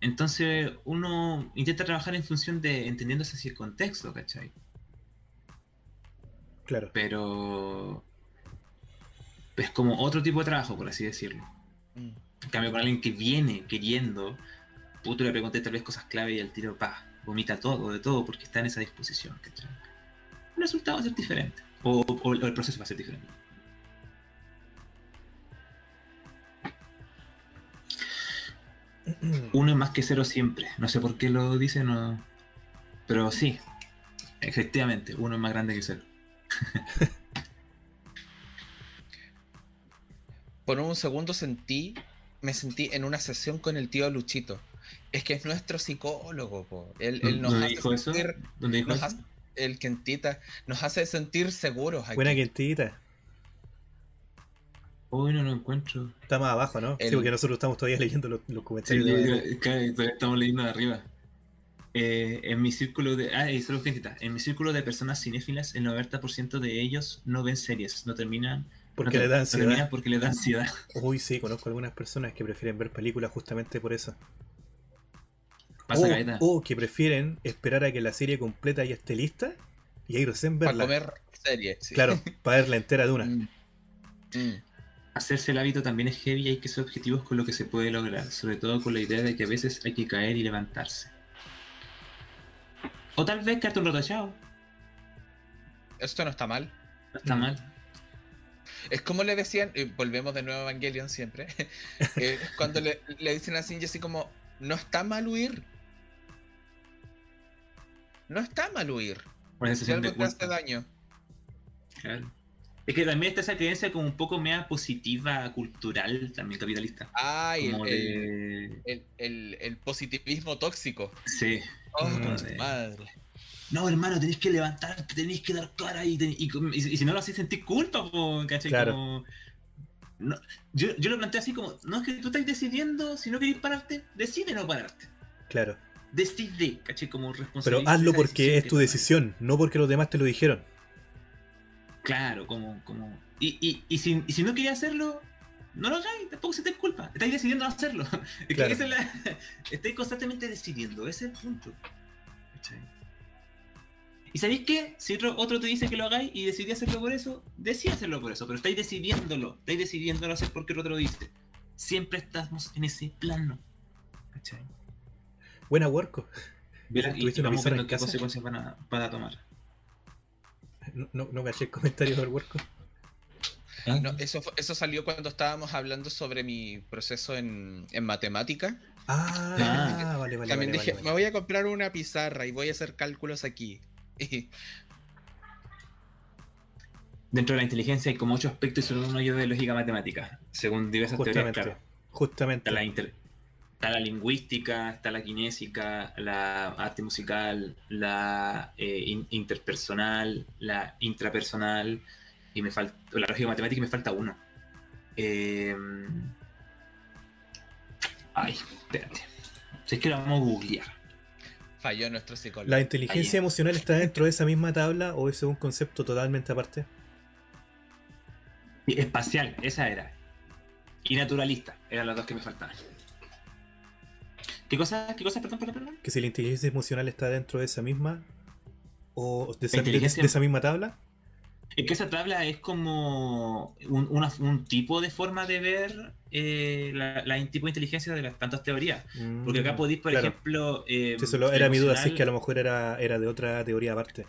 Entonces uno intenta trabajar en función de entendiéndose así el contexto, ¿cachai? claro. Pero es como otro tipo de trabajo, por así decirlo. Mm. En cambio, con alguien que viene queriendo, puto le pregunté tal vez cosas clave y el tiro, pa, vomita todo, de todo, porque está en esa disposición, ¿cachai? El resultado va a ser diferente. O, o- o el proceso va a ser diferente. Uno es más que cero siempre. No sé por qué lo dice, no. Pero sí, efectivamente, uno es más grande que cero. Por un segundo sentí, me sentí en una sesión con el tío Luchito. Es que es nuestro psicólogo, po. Él, él nos ¿Dónde hace dijo eso? sentir, ¿Dónde dijo nos eso? hace- el Kentita, nos hace sentir seguros aquí. Buena quintita. Hoy no lo encuentro. Está más abajo, ¿no? Sí, El- porque nosotros estamos todavía leyendo los, los Sí, comentarios. claro, todavía estamos leyendo de arriba. Eh, en mi círculo de. Ah, y solo gentita. En mi círculo de personas cinéfilas, el 90% de ellos no ven series, no terminan. Porque no, le da no terminan ansiedad. porque les da ansiedad. Uy, sí, conozco algunas personas que prefieren ver películas justamente por eso. Pasa o, caleta. o que prefieren esperar a que la serie completa ya esté lista y ahí recién para verla. comer serie. sí. Claro, para verla entera de una. Mm. Mm. Hacerse el hábito también es heavy y hay que ser objetivos con lo que se puede lograr. Sobre todo con la idea de que a veces hay que caer y levantarse. O tal vez quedarte un rato. Esto no está mal. No está mal. Es como le decían, y volvemos de nuevo a Evangelion siempre, eh, cuando le, le dicen a Shinji así como, no está mal huir. No está mal huir. Por esa Si sensación de algo te hace daño. Claro. Es que también está esa creencia como un poco mea positiva, cultural, también capitalista. Ay, el, Como el, de... el- el- el positivismo tóxico. Sí. Oh, madre. No, hermano, tenéis que levantarte, tenéis que dar cara y, ten- y, y- y si no lo haces sentir culpa, po, ¿cachai? Claro. Como- no, yo, yo lo planteé así como, no es que tú estás decidiendo, si no querés pararte, decide no pararte. Claro. Decide, ¿cachai? Como Pero responsabilidad. hazlo porque es tu decisión, no porque los demás te lo dijeron. Claro, como, como. Y, y, y, si, y si no querías hacerlo, no lo hagáis, tampoco se te culpa. Estáis decidiendo no hacerlo. Es que Claro. esa es la. Estáis constantemente decidiendo, ese es el punto. ¿Cachai? Y sabéis qué? Si otro, te dice que lo hagáis y decidí hacerlo por eso, decidí hacerlo por eso, pero estáis decidiéndolo, estáis decidiéndolo hacer porque el otro lo dice. Siempre estamos en ese plano. ¿Cachai? Buena. Ver- y, ¿Tuviste y vamos viendo en qué consecuencias van a, van a tomar. No, no, no caché el comentario del Worko. No, eso, fue- eso salió cuando estábamos hablando sobre mi proceso en, en matemática. Ah, Ah. vale, vale. También vale, dije, vale, me voy a comprar una pizarra y voy a hacer cálculos aquí. Dentro de la inteligencia hay como ocho aspectos y solo uno yo de lógica matemática, según diversas teorías, Justamente. claro. Justamente. La, inter- está la lingüística, está la kinésica, la arte musical, la eh, in- interpersonal, la intrapersonal, y me falta la lógica matemática y me falta uno. Eh, ay, espérate. Si es que lo vamos a googlear. Falló nuestro psicólogo. ¿La inteligencia Ahí. emocional está dentro de esa misma tabla o es un concepto totalmente aparte? Espacial, esa era. Y naturalista, eran las dos que me faltaban. ¿Qué cosa? ¿Qué cosa? Perdón, perdón, perdón. Que si la inteligencia emocional está dentro de esa misma o de esa, inteligencia- de esa misma tabla. Es que esa tabla es como un, una- un tipo de forma de ver eh, la, la tipo de inteligencia de las tantas teorías. Porque acá Mm, podéis, por claro. ejemplo. eh, Sí, eso lo- la era mi duda, si es que a lo mejor era, era de otra teoría aparte.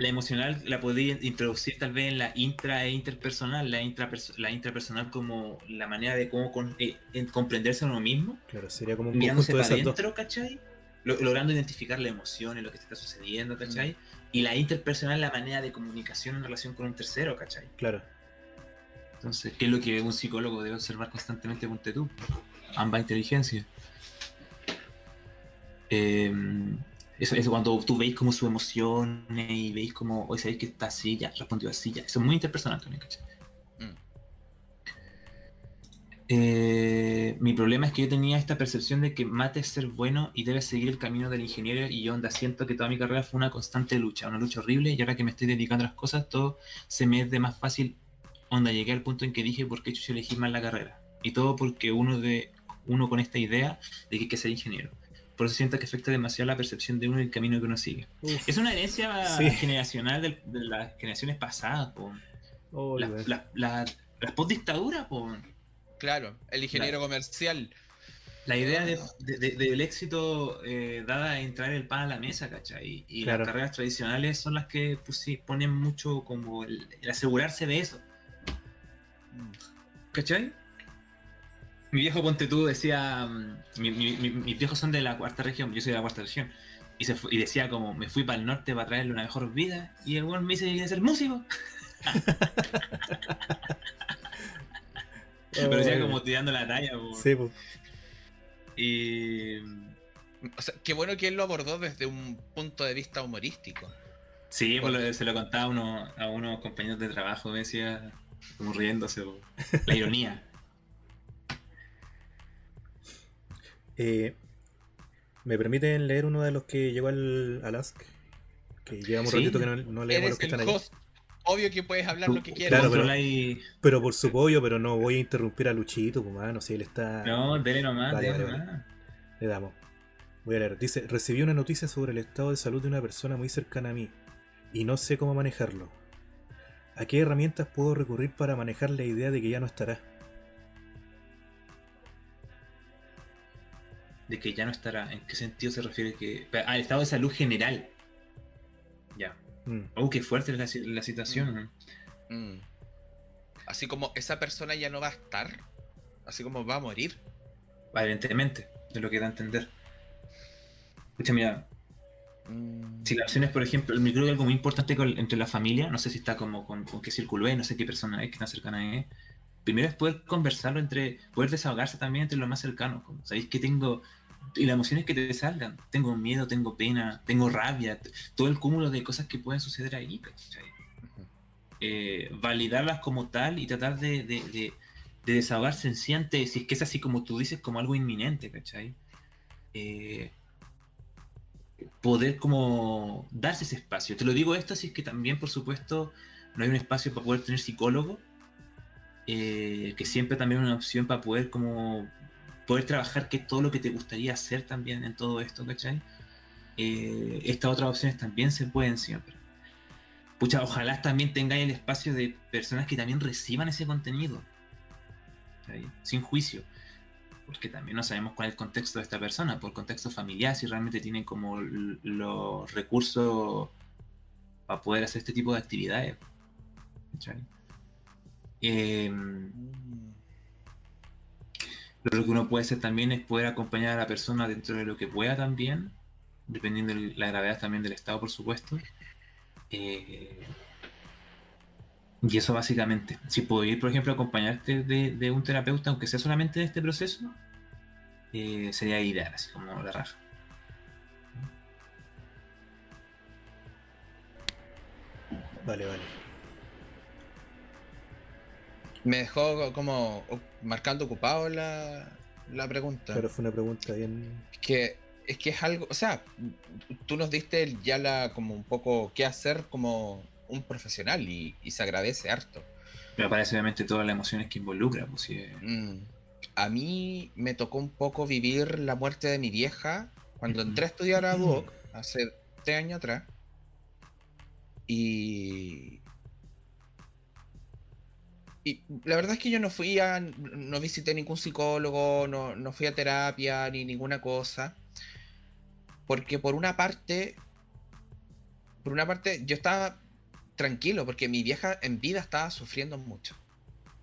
La emocional la podéis introducir tal vez en la intra e interpersonal. La, intraperso- la intrapersonal como la manera de cómo con- eh, en comprenderse a uno mismo. Claro, sería como un mirándose para adentro, ¿cachai? Lo- logrando identificar la emoción y lo que te está sucediendo, ¿cachai? Y la interpersonal, la manera de comunicación en relación con un tercero, ¿cachai? Claro. Entonces, ¿qué es lo que un psicólogo debe observar constantemente, ponte tú? Ambas inteligencias. Eh, eso, eso cuando tú veis como sus emociones y veis como, hoy sabéis que está así, ya, respondió así, ya. Eso es muy interpersonal también, ¿cachai? Mm. Eh, mi problema es que yo tenía esta percepción de que mate es ser bueno y debes seguir el camino del ingeniero y yo onda siento que toda mi carrera fue una constante lucha, una lucha horrible y ahora que me estoy dedicando a las cosas todo se me es de más fácil onda llegué al punto en que dije por qué yo elegí mal la carrera y todo porque uno de uno con esta idea de que hay que ser ingeniero por eso siento que afecta demasiado la percepción de uno y el camino que uno sigue Uf. es una herencia Sí. generacional del- de, las generaciones pasadas po. Oh, las weón. las- las- las post dictadura po. Claro, el ingeniero comercial. La idea de- de- de- del éxito eh, dada a entrar el pan a la mesa, ¿cachai? Y Claro. las carreras tradicionales son las que pues, sí, ponen mucho como el, el asegurarse de eso, ¿cachai? Mi viejo Ponte tú decía, mm, mi- mi- mi- mis viejos son de la cuarta región, yo soy de la cuarta región, y, se fue- y decía como, me fui para el norte para traerle una mejor vida, y el weón me dice que quiere ser músico, pero decía Oh, como tirando la talla, po. Sí, pues. y... O sea, qué bueno que él lo abordó desde un punto de vista humorístico. Sí, pues lo- se lo contaba a, uno, a unos compañeros de trabajo, me decía, como riéndose, po. la ironía. Eh, ¿Me permiten leer uno de los que llegó al, al Ask? Que llevamos Sí. un ratito que no, no leemos los que el están ahí. Obvio que puedes hablar lo que quieras. Claro, pero- Pero por su pollo, pero no voy a interrumpir a Luchito, pues mano, si él está... No, dele nomás, Vale, dele vale, nomás. Le damos. Voy a leer. Dice, recibí una noticia sobre el estado de salud de una persona muy cercana a mí y no sé cómo manejarlo. ¿A qué herramientas puedo recurrir para manejar la idea de que ya no estará? De que ya no estará. ¿En qué sentido se refiere que.? Al estado de salud general. Ya. Mm, Oh, qué fuerte la, la situación. ¿no? Mm. Así como esa persona ya no va a estar. Así como va a morir. Evidentemente, de lo que da a entender. Escucha, mira, Mm. si la opción es, por ejemplo, creo que algo muy importante con- entre la familia, no sé si está como con, con qué círculo es, no sé qué persona es, qué tan cercana es. Primero es poder conversarlo entre, poder desahogarse también entre los más cercanos. Como, ¿Sabéis que tengo? Y las emociones que te salgan. Tengo miedo, tengo pena, tengo rabia, todo el cúmulo de cosas que pueden suceder ahí, ¿cachai? Eh, validarlas como tal y tratar de, de- de- de desahogarse en si es que es así como tú dices, como algo inminente, ¿cachai? Eh, poder como darse ese espacio. Te lo digo esto, si es que también, por supuesto, no hay un espacio para poder tener psicólogo, eh, que siempre también es una opción para poder como poder trabajar qué es todo lo que te gustaría hacer también en todo esto, ¿cachai? Eh, estas otras opciones también se pueden siempre. Pucha, ojalá también tengáis el espacio de personas que también reciban ese contenido. Sin juicio. Porque también no sabemos cuál es el contexto de esta persona, por contexto familiar, si realmente tienen como los recursos para poder hacer este tipo de actividades. ¿cachai? Em, Lo que uno puede hacer también es poder acompañar a la persona dentro de lo que pueda también, dependiendo de la gravedad también del estado, por supuesto. Eh, y eso básicamente. Si puedo ir, por ejemplo, a acompañarte de, de un terapeuta, aunque sea solamente en este proceso, eh, sería ideal, así como la raja. Vale, vale. Me dejó como marcando ocupado la, la pregunta. Claro, fue una pregunta bien... Que es que es algo, o sea, tú nos diste ya la como un poco qué hacer como un profesional y, se agradece harto. Pero aparece obviamente todas las emociones que involucra. Pues, mm. A mí me tocó un poco vivir la muerte de mi vieja cuando entré a estudiar a Duoc hace tres años atrás. Y. Y la verdad es que yo no fui a. No visité ningún psicólogo, no, no fui a terapia ni ninguna cosa. Porque por una parte. Por una parte, yo estaba tranquilo, porque mi vieja en vida estaba sufriendo mucho.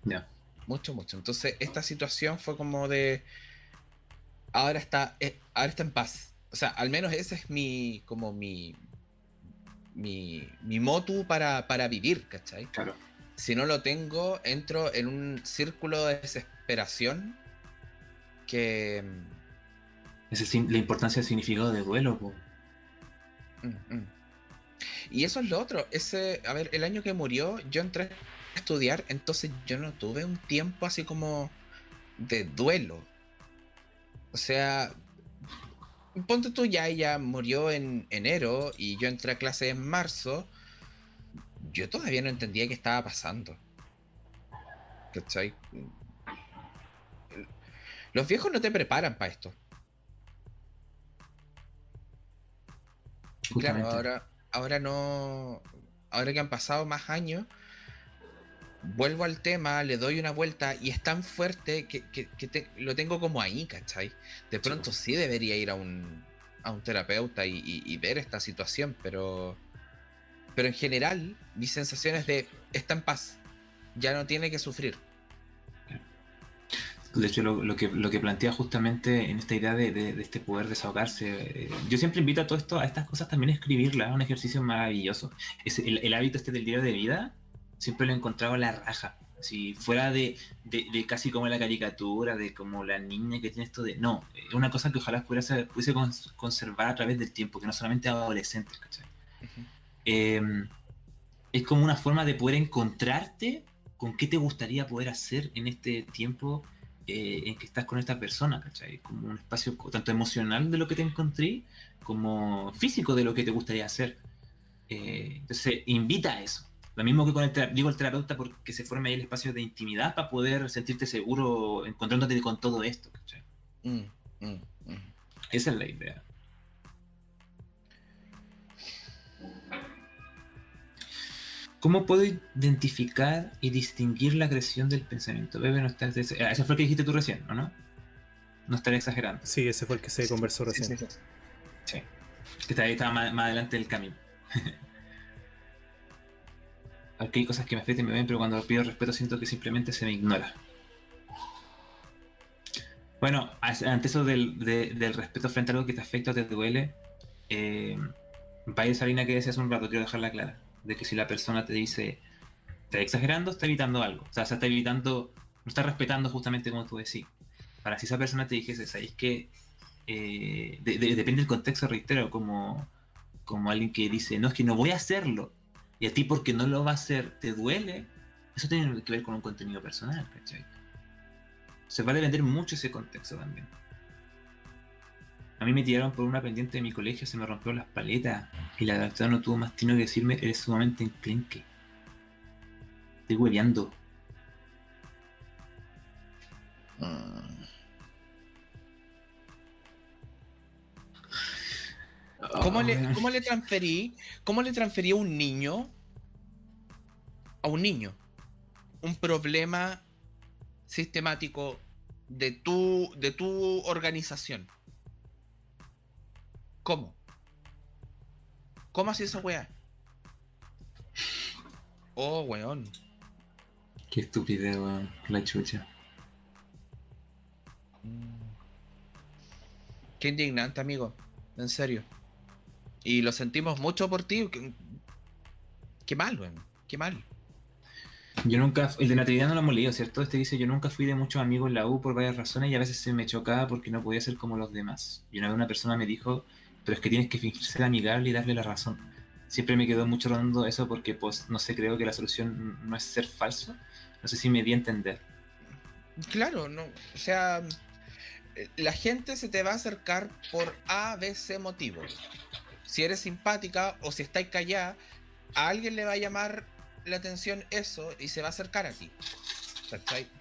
Ya. Mucho, mucho. Entonces, esta situación fue como de. Ahora está. Eh, ahora está en paz. O sea, al menos ese es mi. como mi. Mi, mi motu para, para vivir, ¿cachai? Claro. Si no lo tengo, entro en un círculo de desesperación que. Ese, la importancia del significado de duelo, mm, mm. Y eso es lo otro. Ese, a ver, el año que murió, yo entré a estudiar, entonces yo no tuve un tiempo así como de duelo. O sea, ponte tú ya, ella murió en enero y yo entré a clase en marzo. Yo todavía no entendía qué estaba pasando. ¿Cachai? Los viejos no te preparan para esto. Claro, ahora, ahora no. Ahora que han pasado más años, vuelvo al tema, le doy una vuelta y es tan fuerte que, lo tengo como ahí, ¿cachai? De pronto sí debería ir a un, a un terapeuta y, ver esta situación, pero. Pero en general, mis sensaciones de está en paz, ya no tiene que sufrir. De hecho, lo, que, lo que plantea justamente en esta idea de, este poder desahogarse, eh, yo siempre invito a todo esto, a estas cosas también a escribirlas, es un ejercicio maravilloso. Es el, hábito este del diario de vida, siempre lo he encontrado a la raja. Si fuera de, casi como la caricatura, de como la niña que tiene esto de... No, es una cosa que ojalá pudiese, pudiese conservar a través del tiempo, que no solamente adolescentes, ¿cachai? Em, es como una forma de poder encontrarte con qué te gustaría poder hacer en este tiempo eh, en que estás con esta persona, ¿cachai? Como un espacio tanto emocional de lo que te encontré, como físico de lo que te gustaría hacer. Eh, entonces, invita a eso. Lo mismo que con el, digo el terapeuta, porque se forme ahí el espacio de intimidad para poder sentirte seguro encontrándote con todo esto, ¿cachai? Mm, mm, mm. Esa es la idea. ¿Cómo puedo identificar y distinguir la agresión del pensamiento? Bebe, no estás. Ese fue el que dijiste tú recién, no? No estaré exagerando. Sí, ese fue el que se conversó recién. Sí, Que está ahí, estaba más, adelante del camino. Aquí hay cosas que me afectan y me ven, pero cuando pido respeto siento que simplemente se me ignora. Bueno, ante eso del, respeto frente a algo que te afecta o te duele, eh, vaya esa línea que decías un rato, quiero dejarla clara de que si la persona te dice, está exagerando, está evitando algo. O sea, se está evitando, no está respetando justamente como tú decís. Para si esa persona te dijese, ¿sabéis que eh, depende del contexto, reitero, como, como alguien que dice, no, es que no voy a hacerlo, y a ti porque no lo va a hacer te duele, eso tiene que ver con un contenido personal, ¿cachai? Se vale vender mucho ese contexto también. A mí me tiraron por una pendiente de mi colegio, se me rompió las paletas y la doctora no tuvo más tino que decirme, eres sumamente enclenque. Estoy hueleando. ¿Cómo, le, ¿Cómo le transferí? ¿Cómo le transferí a un niño? A un niño. Un problema sistemático de tu, de tu organización. ¿Cómo? ¿Cómo así esa weá? Oh, weón. Qué estupidez, weón. La chucha. Qué indignante, amigo. En serio. Y lo sentimos mucho por ti. Qué, mal, weón. Qué mal. Yo nunca, el de Natividad no lo hemos leído, ¿cierto? Este dice, yo nunca fui de muchos amigos en la U por varias razones y a veces se me chocaba porque no podía ser como los demás. Y una vez una persona me dijo pero es que tienes que fingir ser amigable y darle la razón. Siempre me quedó mucho rondando eso porque, pues, no sé, creo que la solución no es ser falso. No sé si me di a entender. Claro, no, o sea, la gente se te va a acercar por A, B, C motivos. Si eres simpática o si estáis callada, a alguien le va a llamar la atención eso y se va a acercar a ti.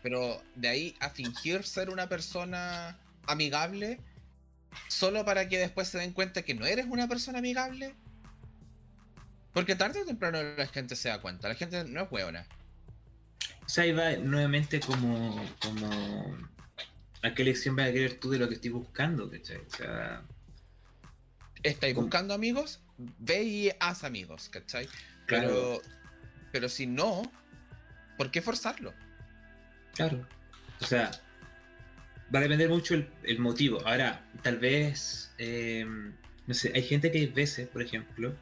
Pero de ahí a fingir ser una persona amigable, solo para que después se den cuenta que no eres una persona amigable. Porque tarde o temprano la gente se da cuenta, la gente no es hueona. O sea, ahí va nuevamente como, como a qué lección vas a querer tú de lo que estoy buscando, ¿cachai? O sea, ¿Estáis buscando amigos? Ve y haz amigos, ¿cachai? Claro. Pero, pero si no, ¿por qué forzarlo? Claro. O sea, va a depender mucho el, el motivo. Ahora, tal vez, eh, no sé, hay gente que hay veces, por ejemplo,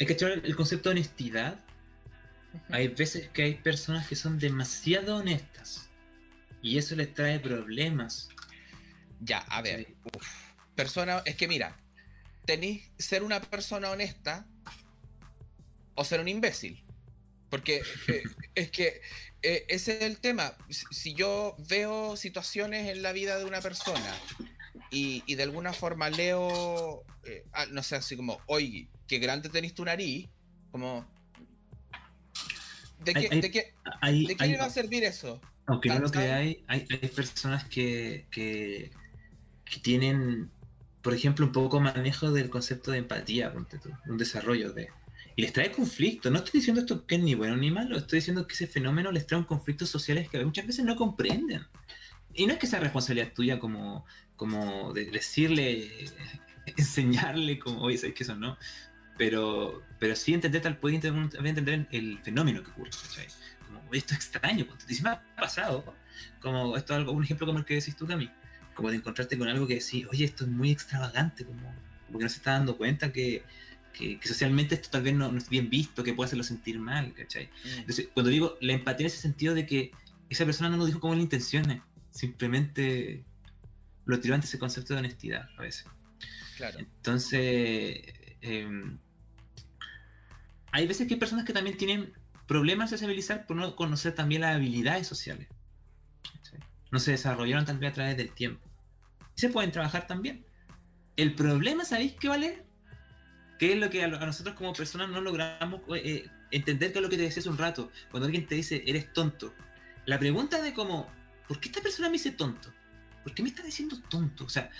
hay que echar el concepto de honestidad. Hay veces que hay personas que son demasiado honestas y eso les trae problemas. Ya, a ver. Sí. uf. Persona, es que mira, tenéis ser una persona honesta o ser un imbécil. Porque eh, es que eh, ese es el tema. Si- yo veo situaciones en la vida de una persona y, y de alguna forma leo, eh, ah, no sé, así como, oye, qué grande tenés tu nariz, como... ¿De qué, hay- de qué- Hay, de qué hay- le va a servir eso? aunque no lo creáis, hay, hay personas que, que, que tienen, por ejemplo, un poco manejo del concepto de empatía, un desarrollo de... Y les trae conflicto. No estoy diciendo esto que es ni bueno ni malo, estoy diciendo que ese fenómeno les trae conflictos sociales que muchas veces no comprenden. Y no es que sea responsabilidad tuya como, como de decirle, enseñarle como, oye, sabes que eso no. Pero, pero sí entender tal puede entender, entender el fenómeno que ocurre. ¿cachai? Como, "Oye, esto es extraño. ponte tú". Y si me ha pasado, como esto es algo, un ejemplo como el que decís tú, Cami, como de encontrarte con algo que decís, oye, esto es muy extravagante, como, como que no se está dando cuenta que, que, que socialmente esto tal vez no, no es bien visto, que puede hacerlo sentir mal, ¿cachai? Entonces, cuando digo la empatía en ese sentido de que esa persona no lo dijo como la intenciones, simplemente lo tiró ante ese concepto de honestidad a veces. Claro. Entonces, em, hay veces que hay personas que también tienen problemas de sociabilizar por no conocer también las habilidades sociales. ¿cachai? No se desarrollaron también a través del tiempo. Y se pueden trabajar también. El problema, ¿sabéis qué vale? Que es lo que a, nosotros como personas no logramos eh, entender que es lo que te decía hace un rato. Cuando alguien te dice, eres tonto. La pregunta de como, ¿por qué esta persona me dice tonto? ¿Por qué me está diciendo tonto? O sea,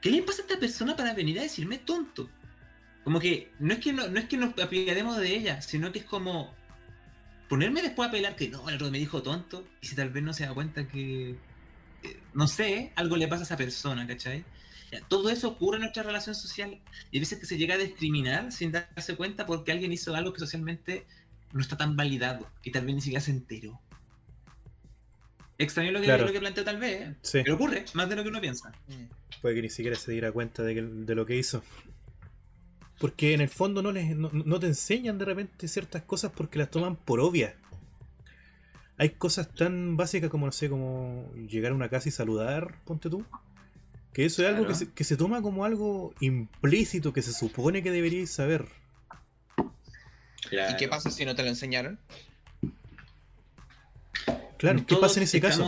¿qué le pasa a esta persona para venir a decirme tonto? Como que no es que no, no es que nos apiademos de ella, sino que es como ponerme después a pelear que no, el otro me dijo tonto, y si tal vez no se da cuenta que, eh, no sé, algo le pasa a esa persona, ¿cachai? Todo eso ocurre en nuestra relación social y hay veces que se llega a discriminar sin darse cuenta porque alguien hizo algo que socialmente no está tan validado y tal vez ni siquiera se enteró. Extraño lo que, Claro. lo que planteo tal vez, ¿eh? Sí, pero ocurre más de lo que uno piensa. Mm. puede que ni siquiera se diera cuenta de, que- de lo que hizo. Porque en el fondo no, les, no, no te enseñan de repente ciertas cosas porque las toman por obvias. Hay cosas tan básicas como, no sé, como llegar a una casa y saludar, ponte tú. Que eso es algo que se, que se toma como algo implícito que se supone que deberíais saber. ¿Y qué pasa si no te lo enseñaron? Claro, ¿qué Todos pasa en ese caso?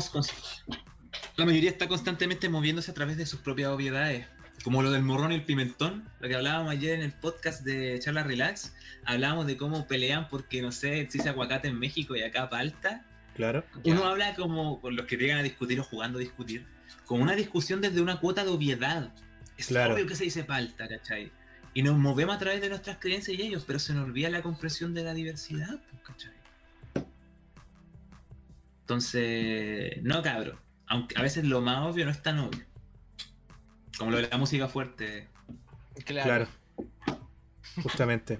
La mayoría está constantemente moviéndose a través de sus propias obviedades. Como lo del morrón y el pimentón, lo que hablábamos ayer en el podcast de Charla Relax, hablábamos de cómo pelean porque, no sé, existe aguacate en México y acá palta. Claro. Uno Ya. habla como con los que llegan a discutir o jugando a discutir, con una discusión desde una cuota de obviedad. Es Claro. obvio que se dice palta, ¿cachai? Y nos movemos a través de nuestras creencias y ellos, pero se nos olvida la comprensión de la diversidad, pues, ¿cachai? Entonces, no cabro. Aunque a veces lo más obvio no es tan obvio. Como lo de la música fuerte. Claro. Justamente.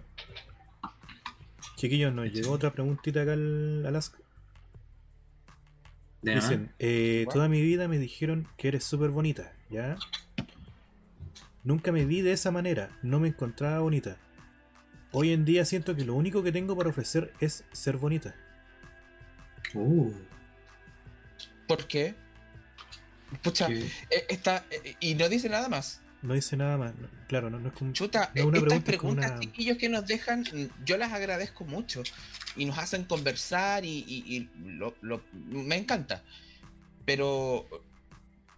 Chiquillos, nos llegó otra preguntita acá al, al Dicen, eh, toda mi vida me dijeron que eres súper bonita, ¿ya? Nunca me vi de esa manera, no me encontraba bonita. Hoy en día siento que lo único que tengo para ofrecer es ser bonita. Uh, ¿Por qué? Pucha, qué- eh, está, eh, y no dice nada más. No dice nada más. no- claro, no, no es como... Chuta, No, una estas pregunta es como preguntas, una- chiquillos, que nos dejan, yo las agradezco mucho. Y nos hacen conversar y, y- y lo- lo- me encanta. Pero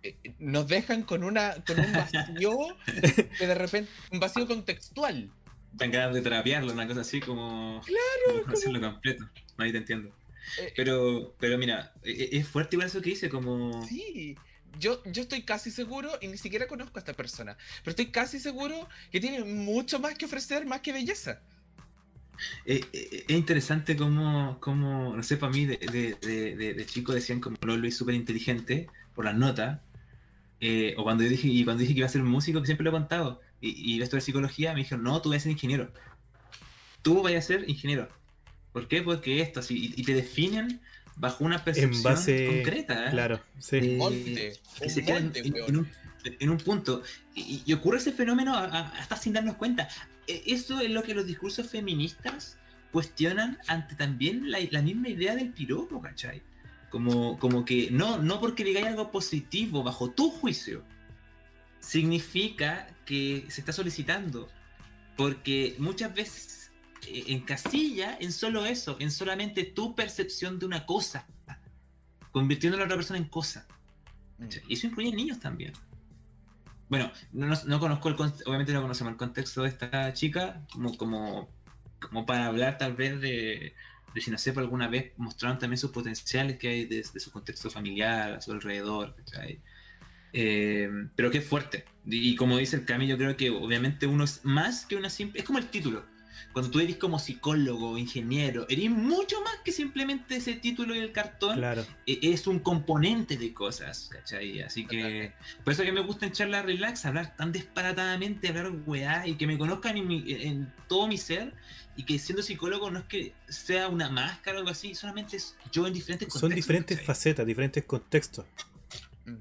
eh, nos dejan con una con un vacío que de repente un vacío contextual. Tan ganas de terapiarlo, una cosa así como. Claro, como hacerlo completo. Ahí te entiendo. Eh, Pero, pero mira, e- e- es fuerte igual eso que dice, como. Sí, yo, yo estoy casi seguro, y ni siquiera conozco a esta persona, pero estoy casi seguro que tiene mucho más que ofrecer, más que belleza. Eh, eh, es interesante como, como, no sé, para mí de, de, de, de- chico decían como Lolo es súper inteligente por las notas. eh, o cuando yo dije, y cuando dije que iba a ser músico, que siempre lo he contado, y, y esto de psicología, me dijeron, no, tú vas a ser ingeniero. Tú vas a ser ingeniero. ¿Por qué? Porque esto, así, y te definen bajo una percepción base- concreta. ¿eh? Claro, sí. Eh, Molde, que un se queda en, molde, en- en un, en un punto. Y, y ocurre ese fenómeno a- a- hasta sin darnos cuenta. E- Eso es lo que los discursos feministas cuestionan ante también la, la misma idea del piropo, ¿cachai? Como, como que no, no porque digáis algo positivo bajo tu juicio, significa que se está solicitando. Porque muchas veces encasilla en solo eso, en solamente tu percepción de una cosa, convirtiendo a la otra persona en cosa. Mm. Y eso incluye niños también. Bueno, no, no- no conozco el obviamente no conocemos el contexto de esta chica, como, como, como para hablar tal vez de, de si no por alguna vez mostraron también sus potenciales que hay de, de su contexto familiar, a su alrededor, ¿cachai? Eh, pero que es fuerte. Y, y como dice el Cami, yo creo que obviamente uno es más que una simple... Es como el título. Cuando tú eres como psicólogo, ingeniero, eres mucho más que simplemente ese título y el cartón Claro. e- es un componente de cosas, ¿cachai? Así que por eso que me gusta en charla relax, hablar tan disparatadamente, hablar weá y que me conozcan en, mi- en todo mi ser y que siendo psicólogo no es que sea una máscara o algo así, solamente es yo en diferentes contextos. Son diferentes ¿cachai? facetas, diferentes contextos. Mm.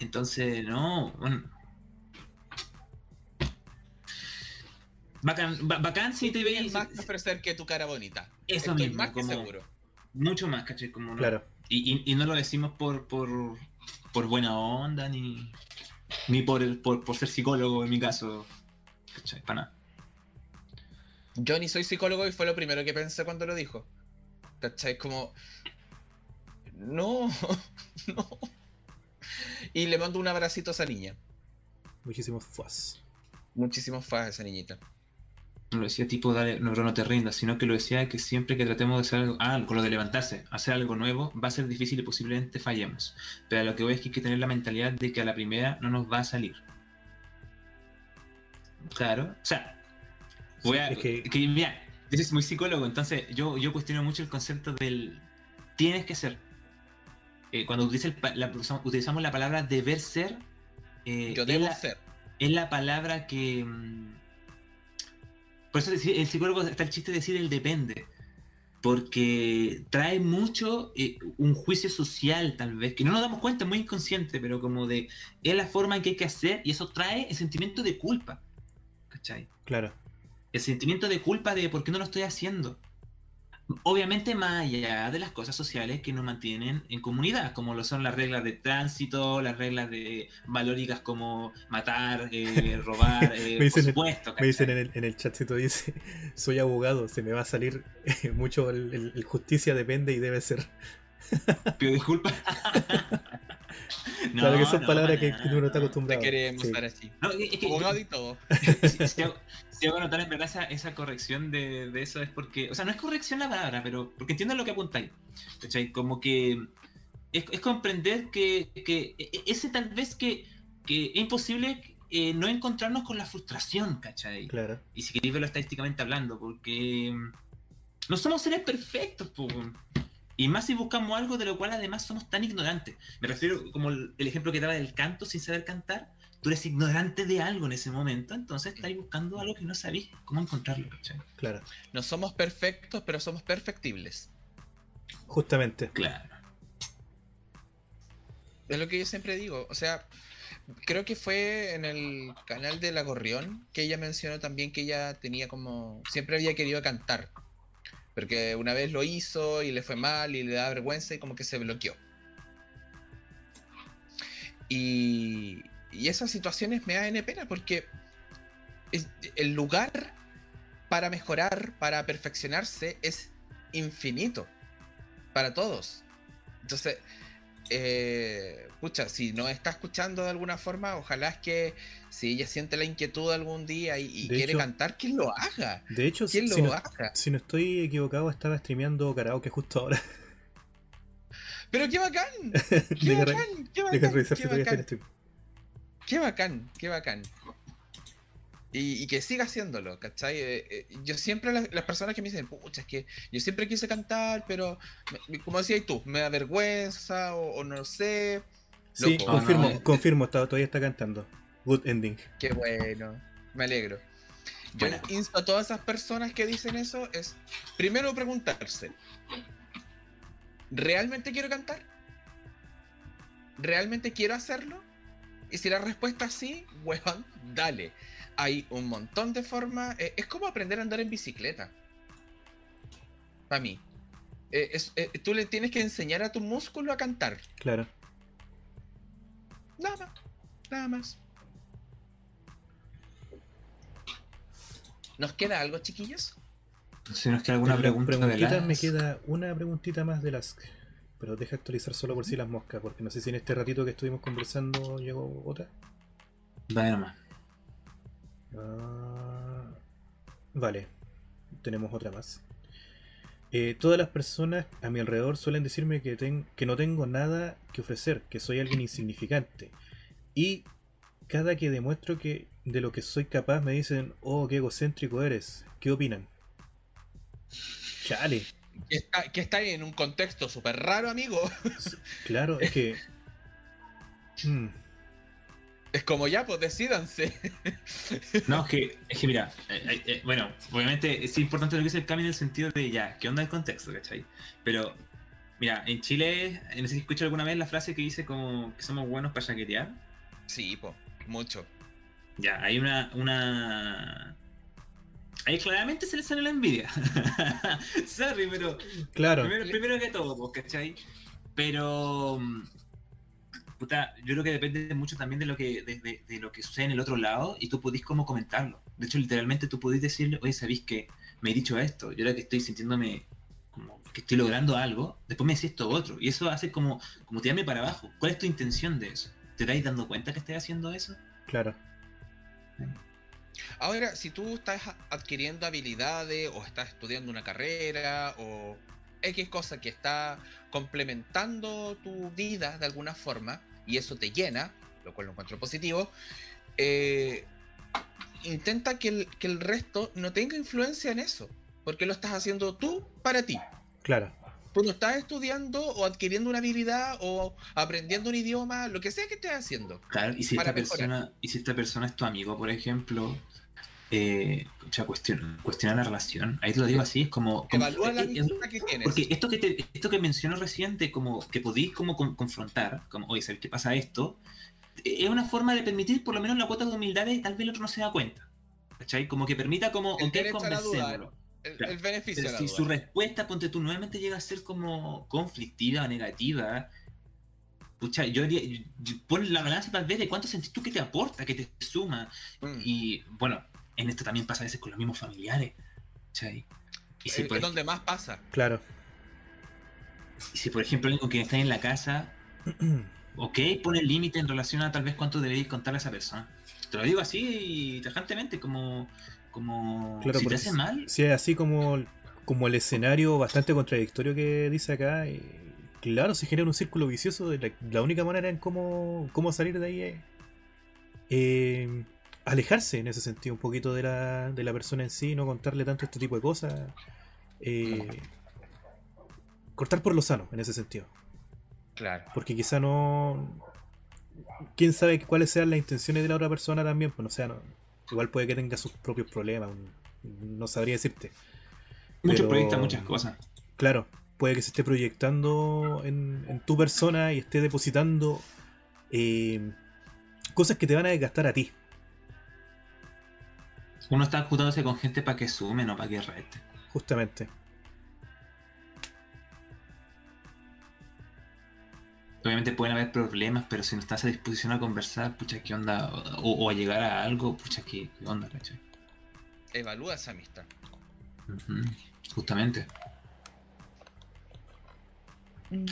Entonces, no, bueno. Bacán, ba- bacán si te Tienes veis más que ofrecer que tu cara bonita. Eso Estoy mismo, más que como- seguro. mucho más, ¿cachai? Como no- Claro. Y, y- y no lo decimos por, por, por buena onda, ni, ni por, el, por, por ser psicólogo en mi caso. ¿Cachai? Para nada. Yo ni soy psicólogo y fue lo primero que pensé cuando lo dijo. ¿Cachai? Como. No, no. Y le mando un abracito a esa niña. Muchísimos fuas. Muchísimos fans a esa niñita. No lo decía tipo, dale, no, no te rindas, sino que lo decía que siempre que tratemos de hacer algo, ah, con lo de levantarse, hacer algo nuevo, va a ser difícil y posiblemente fallemos. Pero a lo que voy es que hay que tener la mentalidad de que a la primera no nos va a salir. Claro, o sea, voy a, Es que- que, mira, yo soy muy psicólogo, entonces yo, yo cuestiono mucho el concepto del tienes que ser. Eh, cuando utiliza el la- utilizamos la palabra deber ser, eh, Yo es debo la- ser. es la palabra que. Por eso el psicólogo está el chiste de decir el depende. Porque trae mucho eh, un juicio social, tal vez, que no nos damos cuenta, es muy inconsciente, pero como de. Es la forma en que hay que hacer y eso trae el sentimiento de culpa. ¿Cachai? Claro. El sentimiento de culpa de por qué no lo estoy haciendo. Obviamente más allá de las cosas sociales que nos mantienen en comunidad, como lo son las reglas de tránsito, las reglas de valóricas como matar, eh, robar, eh, Me dicen- por supuesto. Me dicen en el, en el chatcito, dice, soy abogado, se me va a salir eh, mucho el, el- el justicia depende y debe ser. Pido disculpas. claro que son no, palabras que, que uno no está no. acostumbrado. Te queremos Sí. estar así. No, es que- Abogado y todo. si, si hago, si hago notar en verdad esa, esa corrección de, de eso es porque, o sea, no es corrección la palabra, pero porque entiendo lo que apuntáis. ¿cachai? Como que es, es comprender que, que e- ese tal vez que, que es imposible eh, no encontrarnos con la frustración, ¿cachai? Claro. Y si queréis verlo estadísticamente hablando, porque mm, no somos seres perfectos, weón. Y más si buscamos algo de lo cual además somos tan ignorantes. Me refiero como el, el ejemplo que daba del canto sin saber cantar. Tú eres ignorante de algo en ese momento, entonces estáis buscando algo que no sabéis cómo encontrarlo, ¿cachai? Claro. No somos perfectos, pero somos perfectibles. Justamente. Claro. Es lo que yo siempre digo. O sea, creo que fue en el canal de La Gorrión que ella mencionó también que ella tenía como. Siempre había querido cantar. Porque una vez lo hizo y le fue mal y le da vergüenza y como que se bloqueó. Y, y esas situaciones me dan pena porque el lugar para mejorar, para perfeccionarse, es infinito para todos. Entonces, eh, pucha, si no está escuchando de alguna forma, ojalá es que si ella siente la inquietud algún día y, quiere hecho- cantar, ¿quién lo haga? De hecho, ¿Quién si lo no, haga? si no estoy equivocado, estaba streameando karaoke justo ahora. Pero qué bacán, qué bacán, qué bacán, qué bacán, qué bacán, qué bacán. Y, y que siga haciéndolo, ¿cachai? Eh, eh, yo siempre, las, las personas que me dicen, pucha, es que yo siempre quise cantar, pero me- como decías tú, me da vergüenza o, o no sé. Sí, confirmo, no, confirmo, está- todavía está cantando. Good ending. Qué bueno, me alegro. Yo Bueno. insto a todas esas personas que dicen eso es primero preguntarse, ¿realmente quiero cantar? ¿Realmente quiero hacerlo? Y si la respuesta es sí, weón, dale. Hay un montón de formas. eh, es como aprender a andar en bicicleta. Para mí. Eh, es- eh, tú le tienes que enseñar a tu músculo a cantar. Claro. Nada más. Nada más. ¿Nos queda algo, chiquillos? Si nos queda alguna pregunta de me queda una preguntita más de las. Pero deja actualizar solo por si las moscas, porque no sé si en este ratito que estuvimos conversando llegó otra. Dale nomás. Ah, vale, tenemos otra más. Eh, todas las personas a mi alrededor suelen decirme que, ten- que no tengo nada que ofrecer, que soy alguien insignificante. Y cada que demuestro que de lo que soy capaz me dicen, oh, qué egocéntrico eres. ¿Qué opinan? Chale, Que está, que está en un contexto súper raro, amigo. claro, es que... Hmm, Es como ya, pues decídanse. No, es que, es que mira, eh, eh, bueno, obviamente es importante lo que dice el cambio en el sentido de ya, ¿qué onda el contexto, cachai? Pero, mira, en Chile, eh, no sé si escuchado alguna vez la frase que dice como que somos buenos para chaquetear. Sí, pues, mucho. Ya, hay una, una... Ahí claramente se le sale la envidia. Sorry, pero claro, primero, primero que todo, pues, ¿cachai? Pero... Puta, yo creo que depende mucho también de lo que de, de- de lo que sucede en el otro lado y tú podís como comentarlo. De hecho, literalmente tú podés decirle, oye, ¿sabéis que me he dicho esto? Yo ahora que estoy sintiéndome como que estoy logrando algo, después me decís esto otro. Y eso hace como, como tirarme para abajo. ¿Cuál es tu intención de eso? ¿Te estáis dando cuenta que estás haciendo eso? claro. Ahora, si tú estás adquiriendo habilidades o estás estudiando una carrera o X cosa que está complementando tu vida de alguna forma y eso te llena, lo cual lo encuentro positivo, eh, intenta que el, que el resto no tenga influencia en eso, porque lo estás haciendo tú para ti. Claro, Tú no estás estudiando o adquiriendo una habilidad o aprendiendo un idioma, lo que sea que estés haciendo. Claro, y si esta mejorar. persona, y si esta persona es tu amigo, por ejemplo, eh, pucha, cuestiona, cuestiona la relación. Ahí te lo digo así, es como. como- Evalúa la eh, eh, que tienes. Porque esto que te, esto que menciono reciente, como que podéis como con- confrontar, como, oye, ¿sabes qué pasa esto? Eh, Es una forma de permitir por lo menos la cuota de humildad de tal vez el otro no se da cuenta. ¿Cachai? Como que permita como, El ok, conversémoslo. el, claro. el beneficio Pero de la si duda. su respuesta, ponte tú, nuevamente llega a ser como conflictiva o negativa, pucha, yo- pon la balanza tal vez de cuánto sentís tú que te aporta, que te suma. Mm. Y bueno, en esto también pasa a veces con los mismos familiares. ¿cachai? Y si, Eh, por, es donde más pasa. claro. y si por ejemplo alguien con quien estás en la casa, ok, pone el límite en relación a tal vez cuánto deberéis contarle a esa persona. Te lo digo así tajantemente, como, como Claro, si te hace mal, Si es así como, como el escenario bastante contradictorio que dice acá, claro, se genera un círculo vicioso. De la, la única manera en cómo, cómo salir de ahí es eh, alejarse en ese sentido un poquito de la, de la persona en sí, no contarle tanto este tipo de cosas. eh, cortar por lo sano en ese sentido. Claro. Porque quizá no. Quién sabe cuáles sean las intenciones de la otra persona también, pues no sea, no- igual puede que tenga sus propios problemas, no sabría decirte. muchos pero- proyectos, muchas cosas. Claro, puede que se esté proyectando en, en tu persona y esté depositando eh, cosas que te van a desgastar a ti. Uno está juntándose con gente para que sume, no para que reste. Justamente. Obviamente pueden haber problemas, pero si no estás a disposición a conversar, pucha, ¿qué onda? O, o a llegar a algo, pucha, ¿qué, qué onda, cachai? Evalúa esa amistad. Justamente.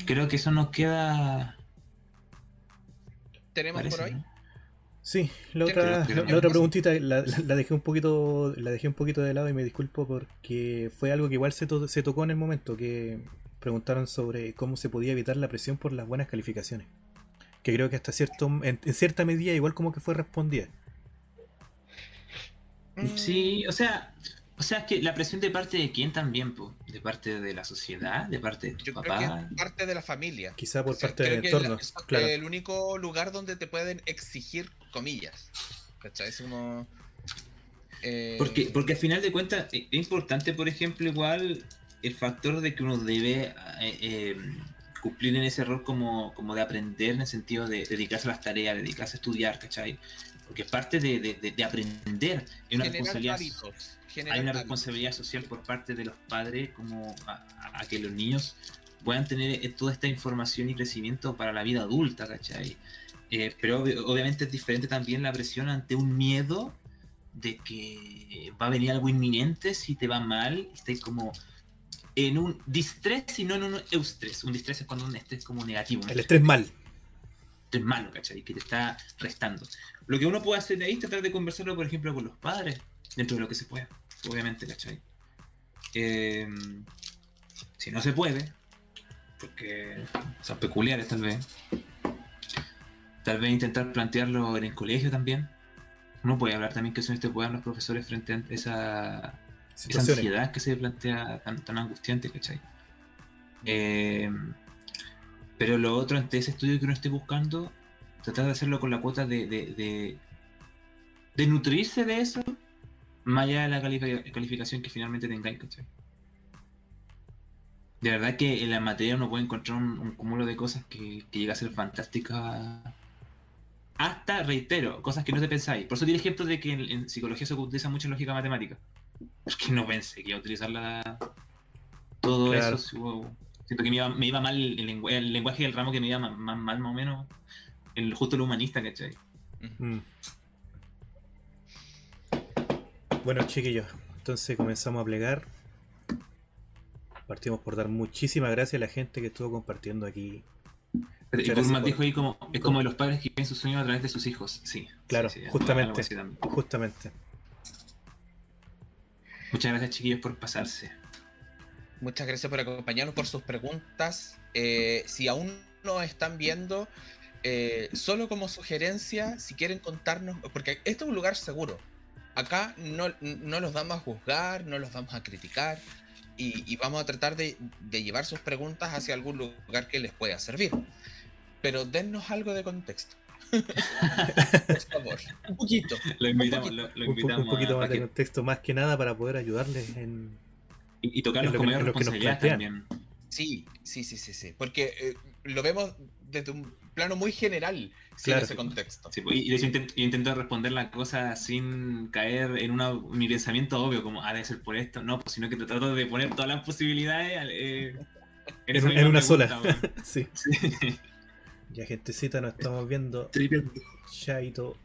Creo que eso nos queda tenemos por hoy. Sí, la otra, la, otra preguntita la, dejé un poquito la dejé un poquito de lado y me disculpo porque fue algo que igual se, se tocó en el momento que preguntaron sobre cómo se podía evitar la presión por las buenas calificaciones. Que creo que hasta cierto en, cierta medida igual como que fue respondida. Sí, o sea, o sea, es que la presión de parte de quién también, po? de parte de la sociedad, de parte de tu Yo papá. Creo que parte de la familia. Quizá por parte del entorno. Es claro. el único lugar donde te pueden exigir comillas. ¿Cachai? Es como. Eh... Porque, porque al final de cuentas e, es importante, por ejemplo, igual el factor de que uno debe eh, eh, cumplir en ese rol como, como de aprender en el sentido de dedicarse a las tareas, dedicarse a estudiar, ¿cachai? Porque es parte de, de, de aprender. Es una responsabilidad hay una responsabilidad social por parte de los padres como a, que los niños puedan tener eh, toda esta información y crecimiento para la vida adulta, ¿cachai? Eh, pero obviamente es diferente también la presión ante un miedo de que va a venir algo inminente si te va mal, estás como en un distrés y no en un eustrés. Un distrés es cuando un estrés como negativo. El estrés mal. Es malo, ¿cachai? Que te está restando. Lo que uno puede hacer de ahí es tratar de conversarlo, por ejemplo, con los padres, dentro de lo que se pueda obviamente, ¿cachai? Eh, si no se puede, porque son peculiares tal vez, tal vez intentar plantearlo en el colegio también. Uno puede hablar también que son este puedan los profesores frente a esa, esa ansiedad que se plantea tan, angustiante, ¿cachai? Eh, pero lo otro, ante ese estudio que uno esté buscando, tratar de hacerlo con la cuota de, de, de nutrirse de eso más allá de la calificación que finalmente tengáis, ¿cachai? De verdad que en la materia uno puede encontrar un, cúmulo de cosas que, llega a ser fantástica. Hasta, reitero, cosas que no te pensáis. Por eso tiene ejemplo de que en, psicología se utiliza mucha lógica matemática. Es que no pensé que iba a utilizarla todo eso. Siento que me iba, mal el, lenguaje, el lenguaje del ramo que me iba más, mal, más o menos. El, justo el humanista, ¿cachai? Mm. Bueno, chiquillos, entonces comenzamos a plegar. Partimos por dar muchísimas gracias a la gente que estuvo compartiendo aquí. Y dijo ahí como, es como los padres que ven sus sueños a través de sus hijos. Sí. Claro, justamente. Justamente. Muchas gracias, chiquillos, por pasarse. Muchas gracias por acompañarnos, por sus preguntas. Eh, si aún no están viendo, eh, solo como sugerencia, si quieren contarnos, porque esto es un lugar seguro acá no, los vamos a juzgar, no los vamos a criticar y, vamos a tratar de, llevar sus preguntas hacia algún lugar que les pueda servir. Pero dennos algo de contexto. Por favor, un poquito. Lo invitamos, un poquito, un, poquito más de contexto, más que nada para poder ayudarles en. Y, tocar los con responsabilidad también. Sí, sí, sí, sí, sí. Porque eh, lo vemos desde un plano muy general sin ese contexto. Sí, pues, y yo intento, responder la cosa sin caer en una, mi pensamiento obvio, como, ha de ser por esto. No, pues sino que te trato de poner todas las posibilidades eh, en, una sola. sí. Ya, gentecita, nos estamos viendo. Triple. Chaito.